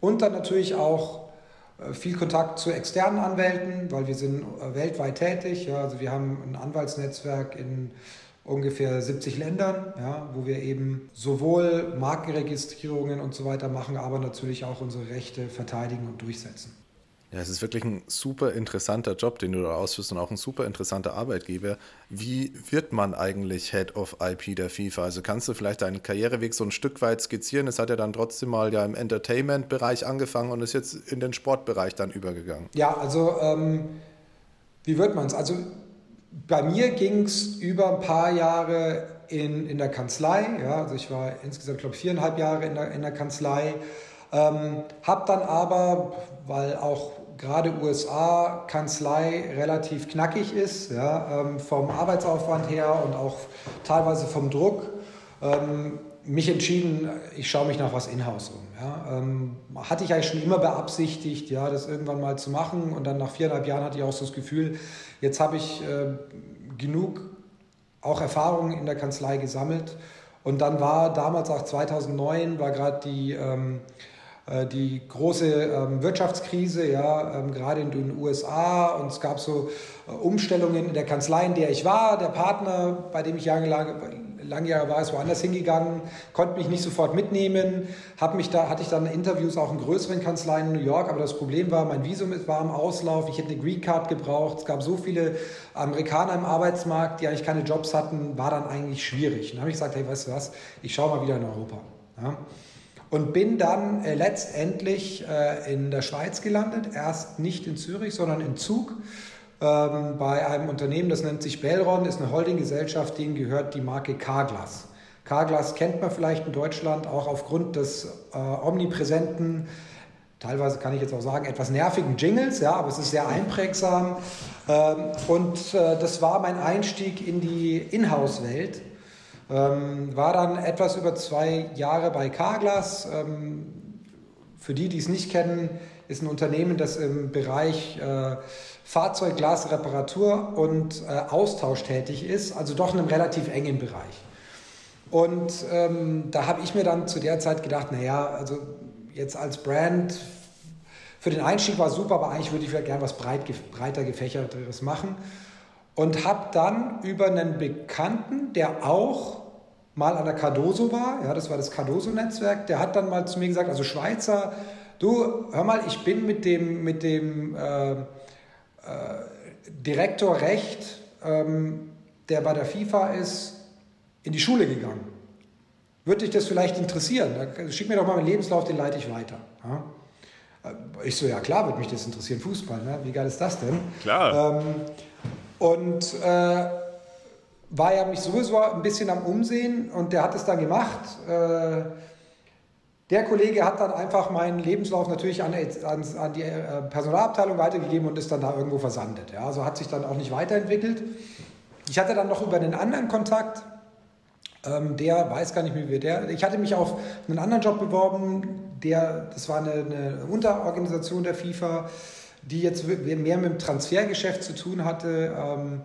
Und dann natürlich auch äh, viel Kontakt zu externen Anwälten, weil wir sind äh, weltweit tätig. Ja, also wir haben ein Anwaltsnetzwerk in ungefähr 70 Ländern, ja, wo wir eben sowohl Markenregistrierungen und so weiter machen, aber natürlich auch unsere Rechte verteidigen und durchsetzen. Ja, es ist wirklich ein super interessanter Job, den du da ausführst und auch ein super interessanter Arbeitgeber. Wie wird man eigentlich Head of IP der FIFA? Also kannst du vielleicht deinen Karriereweg so ein Stück weit skizzieren? Es hat ja dann trotzdem mal ja im Entertainment-Bereich angefangen und ist jetzt in den Sportbereich dann übergegangen. Ja, also ähm, wie wird man es? Also bei mir ging es über ein paar Jahre in, in der Kanzlei. Ja, also ich war insgesamt, glaube ich, viereinhalb Jahre in der, in der Kanzlei. Ähm, habe dann aber, weil auch gerade USA-Kanzlei relativ knackig ist, ja, ähm, vom Arbeitsaufwand her und auch teilweise vom Druck, ähm, mich entschieden, ich schaue mich nach was in-house um. Ja. Ähm, hatte ich eigentlich schon immer beabsichtigt, ja, das irgendwann mal zu machen und dann nach viereinhalb Jahren hatte ich auch so das Gefühl, jetzt habe ich äh, genug auch Erfahrungen in der Kanzlei gesammelt und dann war damals auch 2009, war gerade die ähm, äh, die große ähm, Wirtschaftskrise, ja, ähm, gerade in den USA und es gab so äh, Umstellungen in der Kanzlei, in der ich war. Der Partner, bei dem ich jahrelang, lange Jahre war, ist woanders hingegangen, konnte mich nicht sofort mitnehmen. Hab mich da, hatte ich dann Interviews auch in größeren Kanzleien in New York, aber das Problem war, mein Visum war im Auslauf, ich hätte eine Green Card gebraucht. Es gab so viele Amerikaner im Arbeitsmarkt, die eigentlich keine Jobs hatten, war dann eigentlich schwierig. Dann habe ich gesagt, hey, weißt du was, ich schaue mal wieder in Europa. Ja und bin dann äh, letztendlich äh, in der Schweiz gelandet, erst nicht in Zürich, sondern in Zug ähm, bei einem Unternehmen, das nennt sich Belron, ist eine Holdinggesellschaft, denen gehört die Marke Carglass. Carglass kennt man vielleicht in Deutschland auch aufgrund des äh, omnipräsenten teilweise kann ich jetzt auch sagen, etwas nervigen Jingles, ja, aber es ist sehr einprägsam. Ähm, und äh, das war mein Einstieg in die Inhouse-Welt. Ähm, war dann etwas über zwei Jahre bei Carglass. Ähm, für die, die es nicht kennen, ist ein Unternehmen, das im Bereich äh, Fahrzeugglasreparatur und äh, Austausch tätig ist, also doch in einem relativ engen Bereich. Und ähm, da habe ich mir dann zu der Zeit gedacht, naja, also jetzt als Brand, für den Einstieg war super, aber eigentlich würde ich gerne was breit, breiter gefächerteres machen. Und habe dann über einen Bekannten, der auch mal an der Cardoso war, ja, das war das Cardoso-Netzwerk, der hat dann mal zu mir gesagt, also Schweizer, du, hör mal, ich bin mit dem, mit dem äh, äh, Direktor Recht, ähm, der bei der FIFA ist, in die Schule gegangen. Würde dich das vielleicht interessieren? Schick mir doch mal meinen Lebenslauf, den leite ich weiter. Ja? Äh, ich so, ja klar, würde mich das interessieren, Fußball, ne? wie geil ist das denn? Klar. Ähm, und äh, war ja mich sowieso ein bisschen am Umsehen und der hat es dann gemacht. Äh, der Kollege hat dann einfach meinen Lebenslauf natürlich an, an, an die äh, Personalabteilung weitergegeben und ist dann da irgendwo versandet. Ja? Also hat sich dann auch nicht weiterentwickelt. Ich hatte dann noch über einen anderen Kontakt, ähm, der weiß gar nicht mehr, wie der. Ich hatte mich auf einen anderen Job beworben, der, das war eine, eine Unterorganisation der FIFA, die jetzt mehr mit dem Transfergeschäft zu tun hatte. Ähm,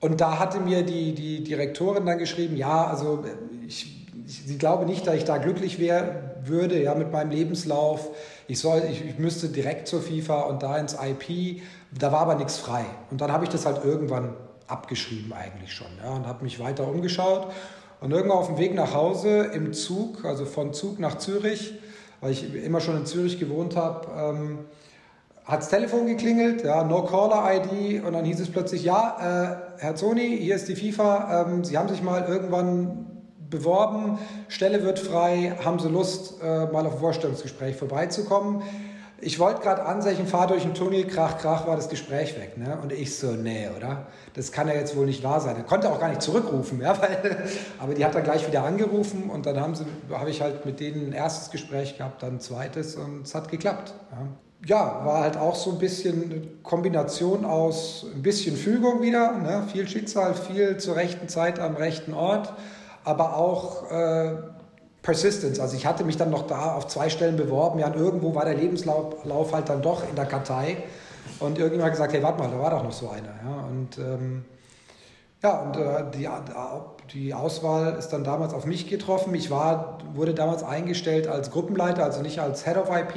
und da hatte mir die, die Direktorin dann geschrieben, ja, also ich, ich, sie glaube nicht, dass ich da glücklich wäre, würde, ja, mit meinem Lebenslauf. Ich, soll, ich, ich müsste direkt zur FIFA und da ins IP. Da war aber nichts frei. Und dann habe ich das halt irgendwann abgeschrieben eigentlich schon. Ja, und habe mich weiter umgeschaut. Und irgendwann auf dem Weg nach Hause im Zug, also von Zug nach Zürich, weil ich immer schon in Zürich gewohnt habe, ähm, hat das Telefon geklingelt, ja, No Caller ID und dann hieß es plötzlich, ja, äh, Herr Zoni, hier ist die FIFA, ähm, Sie haben sich mal irgendwann beworben, Stelle wird frei, haben Sie Lust, äh, mal auf ein Vorstellungsgespräch vorbeizukommen? ich wollte gerade ansetzen, fahr durch den Tunnel, krach, krach, war das Gespräch weg. Ne? Und ich so, nee, oder? Das kann ja jetzt wohl nicht wahr sein. Er konnte auch gar nicht zurückrufen, ja, weil, aber die hat dann gleich wieder angerufen und dann habe hab ich halt mit denen ein erstes Gespräch gehabt, dann ein zweites und es hat geklappt. Ja. Ja. war halt auch so ein bisschen eine Kombination aus ein bisschen Fügung wieder, ne? viel Schicksal, viel zur rechten Zeit am rechten Ort, aber auch... Äh, Persistence. Also ich hatte mich dann noch da auf zwei Stellen beworben. Ja, und irgendwo war der Lebenslauf halt dann doch in der Kartei. Und irgendjemand hat gesagt, hey, warte mal, da war doch noch so einer. Ja, und ähm, ja, und äh, die, die Auswahl ist dann damals auf mich getroffen. Ich war, wurde damals eingestellt als Gruppenleiter, also nicht als Head of IP,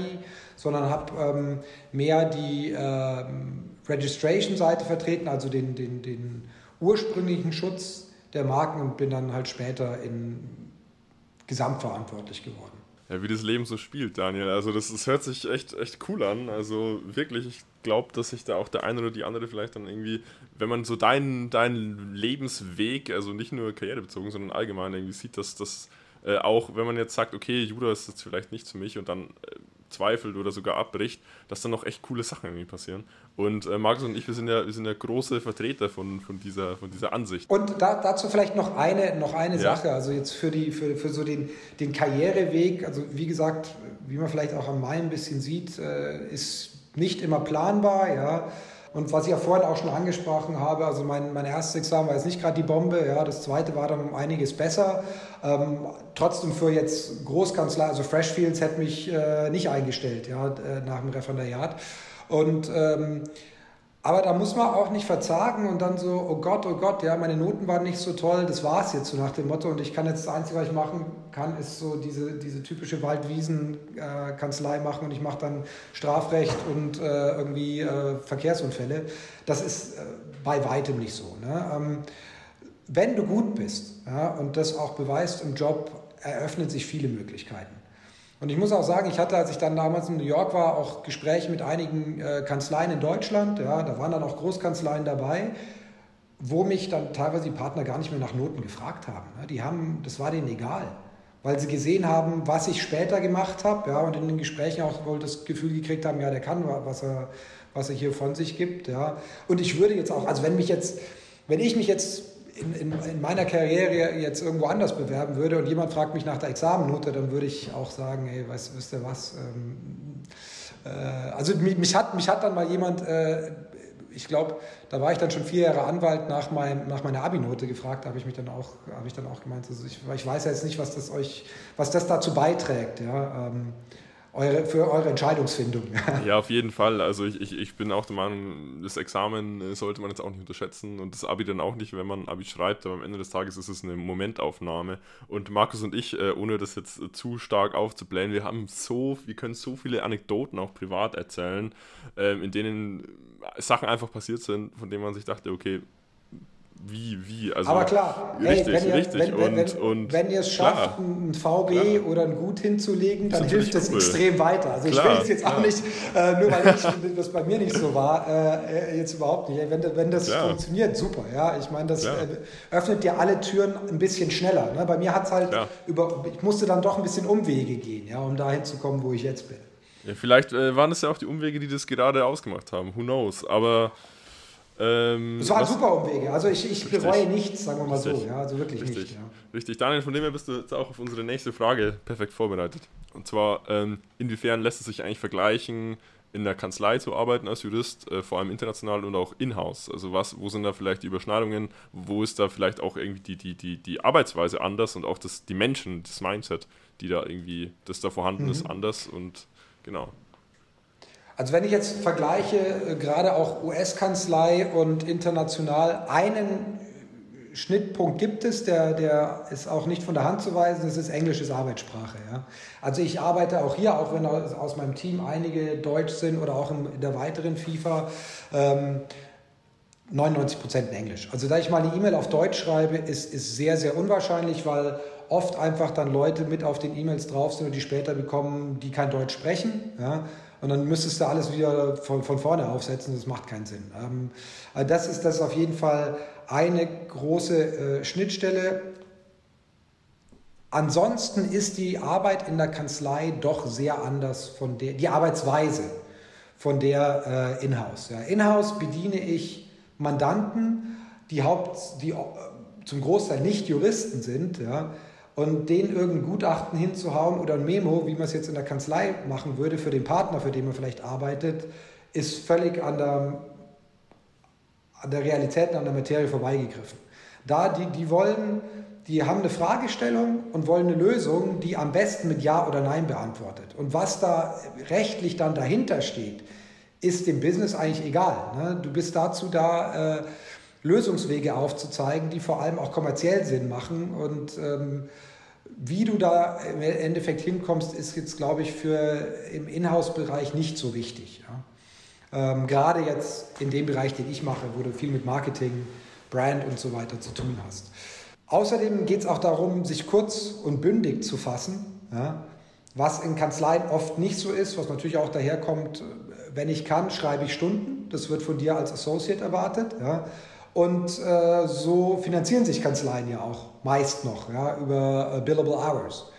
sondern habe ähm, mehr die äh, Registration-Seite vertreten, also den, den, den ursprünglichen Schutz der Marken und bin dann halt später in gesamtverantwortlich geworden. Ja, wie das Leben so spielt, Daniel. Also das, das hört sich echt, echt cool an. Also wirklich, ich glaube, dass sich da auch der eine oder die andere vielleicht dann irgendwie, wenn man so deinen, deinen Lebensweg, also nicht nur karrierebezogen, sondern allgemein irgendwie sieht, dass das äh, auch, wenn man jetzt sagt, okay, Judo ist jetzt vielleicht nichts für mich und dann äh, zweifelt oder sogar abbricht, dass dann noch echt coole Sachen irgendwie passieren. Und äh, Markus und ich, wir sind ja, wir sind ja große Vertreter von, von, dieser, von dieser Ansicht. Und da, dazu vielleicht noch eine, noch eine ja. Sache, also jetzt für, die, für, für so den, den Karriereweg, also wie gesagt, wie man vielleicht auch am Mai ein bisschen sieht, äh, ist nicht immer planbar, ja. Und was ich ja vorhin auch schon angesprochen habe, also mein, mein erstes Examen war jetzt nicht gerade die Bombe, ja, das zweite war dann um einiges besser. Ähm, trotzdem für jetzt Großkanzlei, also Freshfields hätte mich äh, nicht eingestellt, ja, äh, nach dem Referendariat. Und ähm, aber da muss man auch nicht verzagen und dann so, oh Gott, oh Gott, ja, meine Noten waren nicht so toll, das war es jetzt so nach dem Motto und ich kann jetzt das Einzige, was ich machen kann, ist so diese, diese typische Waldwiesen-Kanzlei machen und ich mache dann Strafrecht und äh, irgendwie äh, Verkehrsunfälle. Das ist äh, bei weitem nicht so. Ne? Ähm, wenn du gut bist ja, und das auch beweist im Job, eröffnen sich viele Möglichkeiten. Und ich muss auch sagen, ich hatte, als ich dann damals in New York war, auch Gespräche mit einigen äh, Kanzleien in Deutschland. Ja, da waren dann auch Großkanzleien dabei, wo mich dann teilweise die Partner gar nicht mehr nach Noten gefragt haben. Die haben, das war denen egal, weil sie gesehen haben, was ich später gemacht habe. Ja, und in den Gesprächen auch wohl das Gefühl gekriegt haben, ja, der kann, was er, was er hier von sich gibt. Ja. Und ich würde jetzt auch, also wenn mich jetzt, wenn ich mich jetzt in, in, in, meiner Karriere jetzt irgendwo anders bewerben würde und jemand fragt mich nach der Examennote, dann würde ich auch sagen, hey, weißt, wisst ihr was, ähm, Äh, also mich, mich, hat, mich hat dann mal jemand, äh, ich glaube, da war ich dann schon vier Jahre Anwalt nach, meinem, nach meiner Abi-Note gefragt, da habe ich mich dann auch, habe ich dann auch gemeint, also ich, ich weiß ja jetzt nicht, was das euch, was das dazu beiträgt, ja. Ähm, eure, für eure Entscheidungsfindung. ja, auf jeden Fall. Also ich, ich, ich bin auch der Meinung, das Examen äh, sollte man jetzt auch nicht unterschätzen und das Abi dann auch nicht, wenn man Abi schreibt, aber am Ende des Tages ist es eine Momentaufnahme. Und Markus und ich, äh, ohne das jetzt zu stark aufzublähen, wir haben so, wir können so viele Anekdoten auch privat erzählen, ähm, in denen Sachen einfach passiert sind, von denen man sich dachte, okay, wie, wie. Also Aber klar, richtig, hey, wenn ihr, richtig. Wenn, wenn, und, und wenn ihr es schafft, ein VB klar. oder ein Gut hinzulegen, dann hilft das cool. extrem weiter. Also klar, ich will es jetzt klar. auch nicht, äh, nur weil ich, das bei mir nicht so war, äh, jetzt überhaupt nicht. Wenn, wenn das funktioniert, super. Ja, ich meine, das äh, öffnet dir alle Türen ein bisschen schneller. Ne? Bei mir hat es halt über, ich musste dann doch ein bisschen Umwege gehen, ja, um dahin zu kommen, wo ich jetzt bin. Ja, vielleicht äh, waren es ja auch die Umwege, die das gerade ausgemacht haben. Who knows? Aber ähm, es waren super Umwege. Also ich, ich bereue nichts, sagen wir mal richtig. so. Ja, also wirklich richtig. nicht. Ja. Richtig. Daniel, von dem her bist du jetzt auch auf unsere nächste Frage perfekt vorbereitet. Und zwar, ähm, inwiefern lässt es sich eigentlich vergleichen, in der Kanzlei zu arbeiten als Jurist, äh, vor allem international und auch in-house? Also was, wo sind da vielleicht die Überschneidungen? Wo ist da vielleicht auch irgendwie die, die, die, die Arbeitsweise anders und auch das, die Menschen, das Mindset, die da irgendwie, das da vorhanden mhm. ist, anders und genau. Also wenn ich jetzt vergleiche, äh, gerade auch US-Kanzlei und international, einen Schnittpunkt gibt es, der, der ist auch nicht von der Hand zu weisen, das ist englisches Arbeitssprache. Ja. Also ich arbeite auch hier, auch wenn aus meinem Team einige Deutsch sind oder auch in der weiteren FIFA, ähm, 99 Prozent in Englisch. Also da ich mal eine E-Mail auf Deutsch schreibe, ist, ist sehr, sehr unwahrscheinlich, weil oft einfach dann Leute mit auf den E-Mails drauf sind und die später bekommen, die kein Deutsch sprechen. Ja und dann müsstest du alles wieder von, von vorne aufsetzen. Das macht keinen Sinn. Ähm, also das, ist, das ist auf jeden Fall eine große äh, Schnittstelle. Ansonsten ist die Arbeit in der Kanzlei doch sehr anders von der, die Arbeitsweise von der äh, Inhouse. Ja, Inhouse bediene ich Mandanten, die, Haupt, die äh, zum Großteil nicht Juristen sind, ja, und denen irgendein Gutachten hinzuhauen oder ein Memo, wie man es jetzt in der Kanzlei machen würde für den Partner, für den man vielleicht arbeitet, ist völlig an der, an der Realität und an der Materie vorbeigegriffen. Da die, die wollen, die haben eine Fragestellung und wollen eine Lösung, die am besten mit Ja oder Nein beantwortet. Und was da rechtlich dann dahinter steht, ist dem Business eigentlich egal. Ne? Du bist dazu da, äh, Lösungswege aufzuzeigen, die vor allem auch kommerziell Sinn machen. Und ähm, wie du da im Endeffekt hinkommst, ist jetzt, glaube ich, für im Inhouse-Bereich nicht so wichtig. Ja? Ähm, gerade jetzt in dem Bereich, den ich mache, wo du viel mit Marketing, Brand und so weiter zu tun hast. Außerdem geht es auch darum, sich kurz und bündig zu fassen, ja? was in Kanzleien oft nicht so ist, was natürlich auch daherkommt, wenn ich kann, schreibe ich Stunden. Das wird von dir als Associate erwartet. Ja? Und äh, so finanzieren sich Kanzleien ja auch meist noch ja, über äh, billable hours.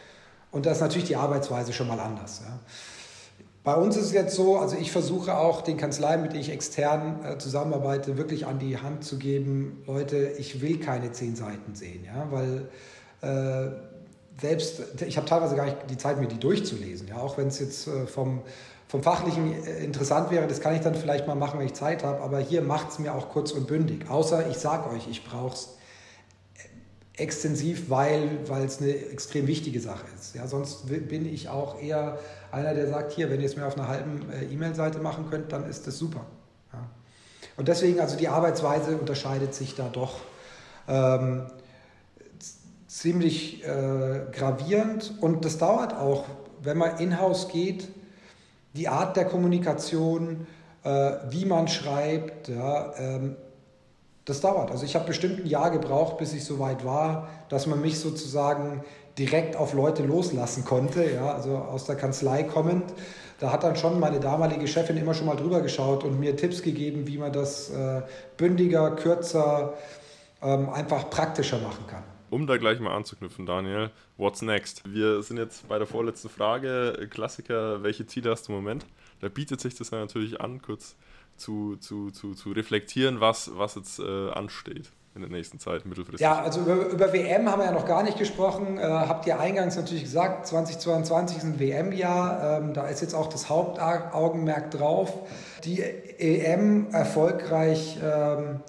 Und da ist natürlich die Arbeitsweise schon mal anders. Ja. Bei uns ist es jetzt so, also ich versuche auch den Kanzleien, mit denen ich extern äh, zusammenarbeite, wirklich an die Hand zu geben, Leute, ich will keine zehn Seiten sehen, ja, weil äh, selbst, ich habe teilweise gar nicht die Zeit, mir die durchzulesen, ja, auch wenn es jetzt äh, vom vom Fachlichen äh, interessant wäre, das kann ich dann vielleicht mal machen, wenn ich Zeit habe, aber hier macht es mir auch kurz und bündig. Außer ich sage euch, ich brauche es äh, extensiv, weil es eine extrem wichtige Sache ist. Ja, sonst bin ich auch eher einer, der sagt, hier, wenn ihr es mir auf einer halben äh, E-Mail-Seite machen könnt, dann ist das super. Ja. Und deswegen, also die Arbeitsweise unterscheidet sich da doch ähm, ziemlich äh, gravierend und das dauert auch, wenn man in-house geht, die Art der Kommunikation, äh, wie man schreibt, ja, ähm, das dauert. Also ich habe bestimmt ein Jahr gebraucht, bis ich so weit war, dass man mich sozusagen direkt auf Leute loslassen konnte, ja, also aus der Kanzlei kommend. Da hat dann schon meine damalige Chefin immer schon mal drüber geschaut und mir Tipps gegeben, wie man das äh, bündiger, kürzer, ähm, einfach praktischer machen kann um da gleich mal anzuknüpfen, Daniel, what's next? Wir sind jetzt bei der vorletzten Frage. Klassiker, welche Ziele hast du im Moment? Da bietet sich das ja natürlich an, kurz zu, zu, zu, zu reflektieren, was, was jetzt äh, ansteht. in der nächsten Zeit, mittelfristig? Ja, also über, über WM haben wir ja noch gar nicht gesprochen. Äh, habt ihr eingangs natürlich gesagt, 2022 ist ein WM-Jahr. Ähm, da ist jetzt auch das Hauptaugenmerk drauf. Die EM erfolgreich ähm,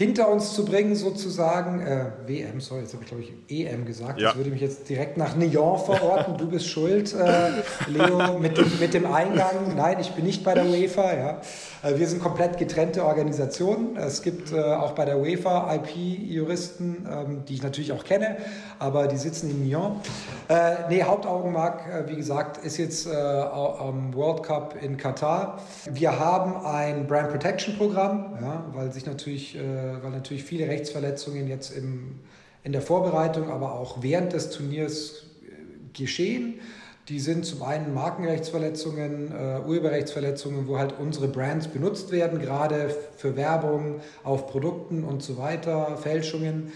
hinter uns zu bringen, sozusagen. Äh, WM, sorry, jetzt habe ich glaube ich EM gesagt. Ja. Das würde mich jetzt direkt nach Nyon verorten. Du bist schuld, äh, Leo, mit dem, mit dem Eingang. Nein, ich bin nicht bei der UEFA. Ja. Äh, wir sind komplett getrennte Organisationen. Es gibt äh, auch bei der UEFA IP-Juristen, ähm, die ich natürlich auch kenne, aber die sitzen in Nyon. Äh, nee, Hauptaugenmerk, äh, wie gesagt, ist jetzt am World Cup in Katar. Wir haben ein Brand Protection Programm, ja, weil sich natürlich, weil natürlich viele Rechtsverletzungen jetzt im, in der Vorbereitung, aber auch während des Turniers geschehen. Die sind zum einen Markenrechtsverletzungen, äh, Urheberrechtsverletzungen, wo halt unsere Brands benutzt werden, gerade für Werbung auf Produkten und so weiter, Fälschungen.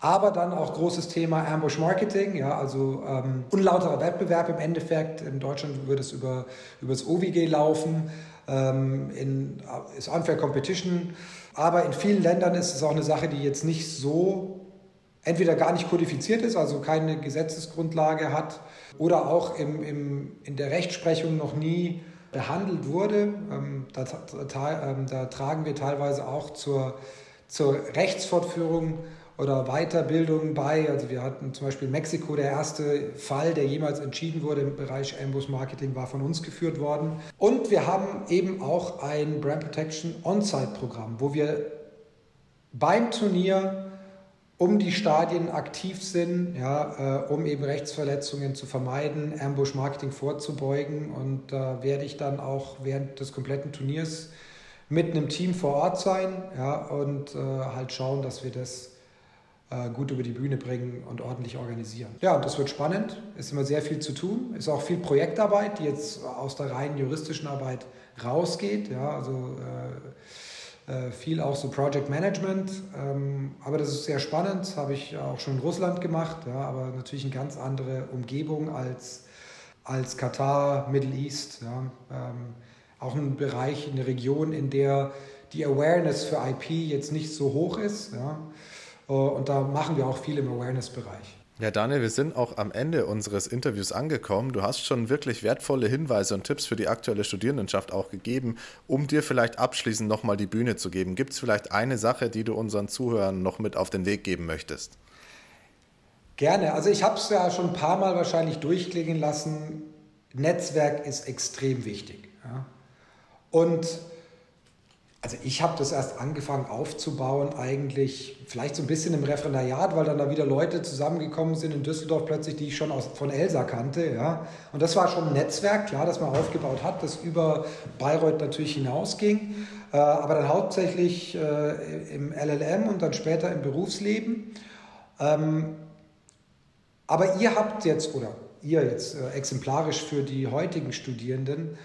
Aber dann auch großes Thema Ambush Marketing, ja, also ähm, unlauterer Wettbewerb im Endeffekt. In Deutschland würde es über, über das OWG laufen, ähm, in, ist Unfair Competition. Aber in vielen Ländern ist es auch eine Sache, die jetzt nicht so entweder gar nicht kodifiziert ist, also keine Gesetzesgrundlage hat, oder auch im, im, in der Rechtsprechung noch nie behandelt wurde. Ähm, da, da, ähm, da, tragen wir teilweise auch zur, zur Rechtsfortführung oder Weiterbildung bei. Also wir hatten zum Beispiel in Mexiko der erste Fall, der jemals entschieden wurde im Bereich Ambush Marketing, war von uns geführt worden. Und wir haben eben auch ein Brand Protection On-Site-Programm, wo wir beim Turnier um die Stadien aktiv sind, ja, äh, um eben Rechtsverletzungen zu vermeiden, Ambush-Marketing vorzubeugen. Und da werde ich dann auch während des kompletten Turniers mit einem Team vor Ort sein ja, und äh, halt schauen, dass wir das äh, gut über die Bühne bringen und ordentlich organisieren. Ja, und das wird spannend. Ist immer sehr viel zu tun. Ist auch viel Projektarbeit, die jetzt aus der reinen juristischen Arbeit rausgeht. Ja, also äh, äh, viel auch so Project Management. Ähm, aber das ist sehr spannend, habe ich auch schon in Russland gemacht, ja, aber natürlich eine ganz andere Umgebung als, als Katar, Middle East. Ja. Ähm, auch ein Bereich, eine Region, in der die Awareness für IP jetzt nicht so hoch ist. Ja. Äh, und da machen wir auch viel im Awareness-Bereich. Ja, Daniel, wir sind auch am Ende unseres Interviews angekommen. Du hast schon wirklich wertvolle Hinweise und Tipps für die aktuelle Studierendenschaft auch gegeben, um dir vielleicht abschließend nochmal die Bühne zu geben. Gibt es vielleicht eine Sache, die du unseren Zuhörern noch mit auf den Weg geben möchtest? Gerne. Also ich habe es ja schon ein paar Mal wahrscheinlich durchklingen lassen. Netzwerk ist extrem wichtig. Ja? Und also ich habe das erst angefangen aufzubauen, eigentlich vielleicht so ein bisschen im Referendariat, weil dann da wieder Leute zusammengekommen sind in Düsseldorf plötzlich, die ich schon aus, von Elsa kannte. Ja. Und das war schon ein Netzwerk, klar, das man aufgebaut hat, das über Bayreuth natürlich hinausging, äh, aber dann hauptsächlich äh, im LLM und dann später im Berufsleben. Ähm, aber ihr habt jetzt, oder ihr jetzt äh, exemplarisch für die heutigen Studierenden,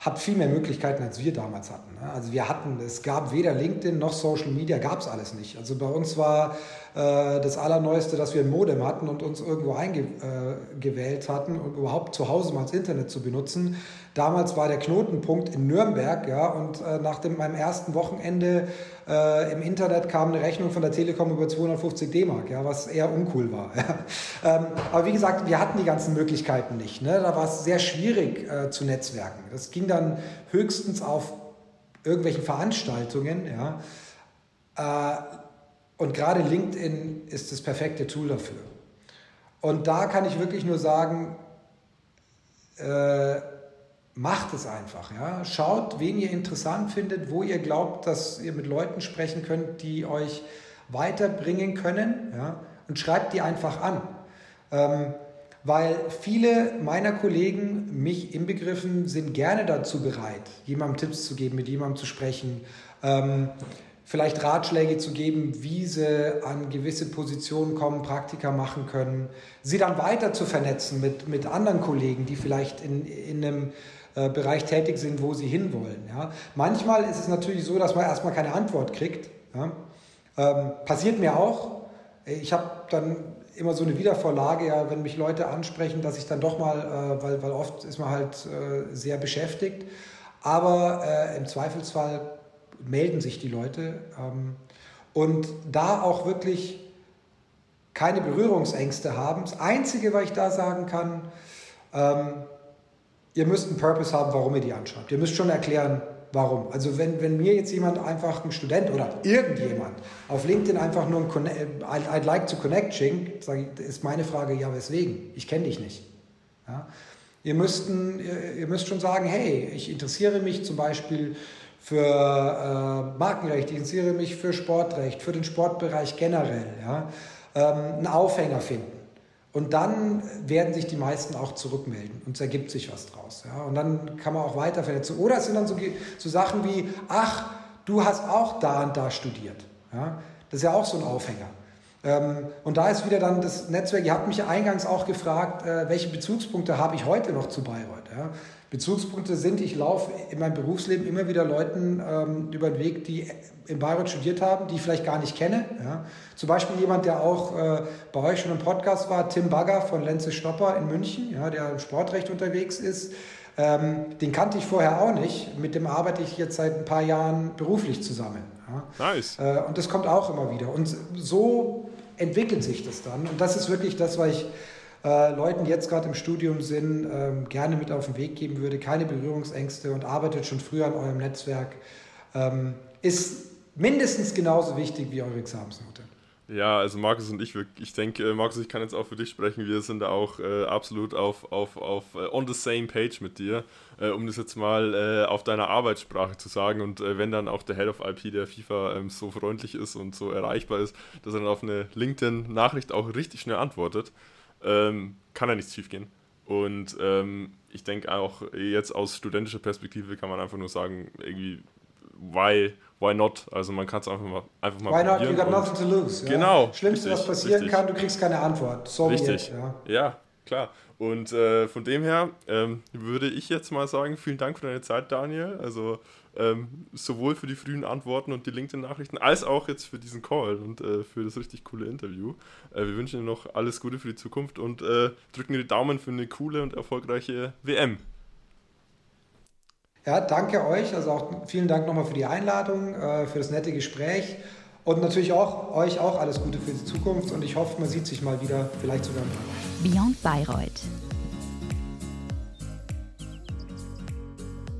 habt viel mehr Möglichkeiten, als wir damals hatten. Ne? Also wir hatten, es gab weder LinkedIn noch Social Media, gab es alles nicht. Also bei uns war äh, das Allerneueste, dass wir ein Modem hatten und uns irgendwo eingewählt äh, hatten, um überhaupt zu Hause mal das Internet zu benutzen. Damals war der Knotenpunkt in Nürnberg, ja, und äh, nach dem, meinem ersten Wochenende äh, im Internet kam eine Rechnung von der Telekom über 250 D-Mark, ja, was eher uncool war. Ja. Ähm, aber wie gesagt, wir hatten die ganzen Möglichkeiten nicht. Ne? Da war es sehr schwierig äh, zu netzwerken. Das ging dann höchstens auf irgendwelchen Veranstaltungen, ja. Äh, und gerade LinkedIn ist das perfekte Tool dafür. Und da kann ich wirklich nur sagen, äh, macht es einfach. Ja? Schaut, wen ihr interessant findet, wo ihr glaubt, dass ihr mit Leuten sprechen könnt, die euch weiterbringen können. Ja? Und schreibt die einfach an. Ähm, weil viele meiner Kollegen, mich inbegriffen, sind gerne dazu bereit, jemandem Tipps zu geben, mit jemandem zu sprechen, ähm, vielleicht Ratschläge zu geben, wie sie an gewisse Positionen kommen, Praktika machen können, sie dann weiter zu vernetzen mit, mit anderen Kollegen, die vielleicht in, in einem äh, Bereich tätig sind, wo sie hinwollen. Ja. Manchmal ist es natürlich so, dass man erstmal keine Antwort kriegt. Ja. Ähm, passiert mir auch. Ich habe dann immer so eine Wiedervorlage, ja, wenn mich Leute ansprechen, dass ich dann doch mal, äh, weil, weil oft ist man halt äh, sehr beschäftigt, aber äh, im Zweifelsfall melden sich die Leute. Ähm, und da auch wirklich keine Berührungsängste haben. Das Einzige, was ich da sagen kann, ähm, ihr müsst einen Purpose haben, warum ihr die anschreibt. Ihr müsst schon erklären, warum. Also wenn, wenn mir jetzt jemand einfach, ein Student oder irgendjemand auf LinkedIn einfach nur ein I'd, I'd like to connect schenkt, ist meine Frage, ja weswegen? Ich kenne dich nicht. Ja? Ihr, müsst, ihr müsst schon sagen, hey, ich interessiere mich zum Beispiel für äh, Markenrecht, ich interessiere mich für Sportrecht, für den Sportbereich generell. Ja? Ähm, einen Aufhänger finden. Und dann werden sich die meisten auch zurückmelden und es ergibt sich was draus. Ja? Und dann kann man auch weiter vernetzen. Oder es sind dann so, so Sachen wie, ach, du hast auch da und da studiert. Ja? Das ist ja auch so ein Aufhänger. Ähm, und da ist wieder dann das Netzwerk, ihr habt mich eingangs auch gefragt, äh, welche Bezugspunkte habe ich heute noch zu Bayreuth. Ja? Bezugspunkte sind, ich laufe in meinem Berufsleben immer wieder Leuten ähm, über den Weg, die in Bayreuth studiert haben, die ich vielleicht gar nicht kenne. Ja? Zum Beispiel jemand, der auch äh, bei euch schon im Podcast war, Tim Bagger von Lenze Stopper in München, ja, der im Sportrecht unterwegs ist. Ähm, den kannte ich vorher auch nicht. Mit dem arbeite ich jetzt seit ein paar Jahren beruflich zusammen. Ja. Nice. Äh, und das kommt auch immer wieder. Und so entwickelt sich das dann. Und das ist wirklich das, was ich äh, Leuten, die jetzt gerade im Studium sind, ähm, gerne mit auf den Weg geben würde. Keine Berührungsängste und arbeitet schon früher an eurem Netzwerk. Ähm, ist mindestens genauso wichtig wie eure Examensnote. Ja, also Markus und ich, ich denke, äh, Markus, ich kann jetzt auch für dich sprechen, wir sind da auch äh, absolut auf, auf, auf uh, on the same page mit dir, äh, um das jetzt mal äh, auf deiner Arbeitssprache zu sagen. Und äh, wenn dann auch der Head of IP der FIFA ähm, so freundlich ist und so erreichbar ist, dass er dann auf eine LinkedIn-Nachricht auch richtig schnell antwortet, ähm, kann da nichts schief gehen. Und ähm, ich denke auch jetzt aus studentischer Perspektive kann man einfach nur sagen, irgendwie, why, why not? Also man kann es einfach mal einfach mal Why not? You got nothing to lose. Genau. Ja. Schlimmste, richtig, was passieren richtig. kann, du kriegst keine Antwort. So richtig. Ja. ja, klar. Und äh, von dem her ähm, würde ich jetzt mal sagen, vielen Dank für deine Zeit, Daniel. Also ähm, sowohl für die frühen Antworten und die LinkedIn-Nachrichten, als auch jetzt für diesen Call und äh, für das richtig coole Interview. Äh, wir wünschen dir noch alles Gute für die Zukunft und äh, drücken dir die Daumen für eine coole und erfolgreiche WM. Ja, danke euch. Also auch vielen Dank nochmal für die Einladung, äh, für das nette Gespräch. Und natürlich auch euch auch alles Gute für die Zukunft und ich hoffe, man sieht sich mal wieder, vielleicht sogar im Beyond Bayreuth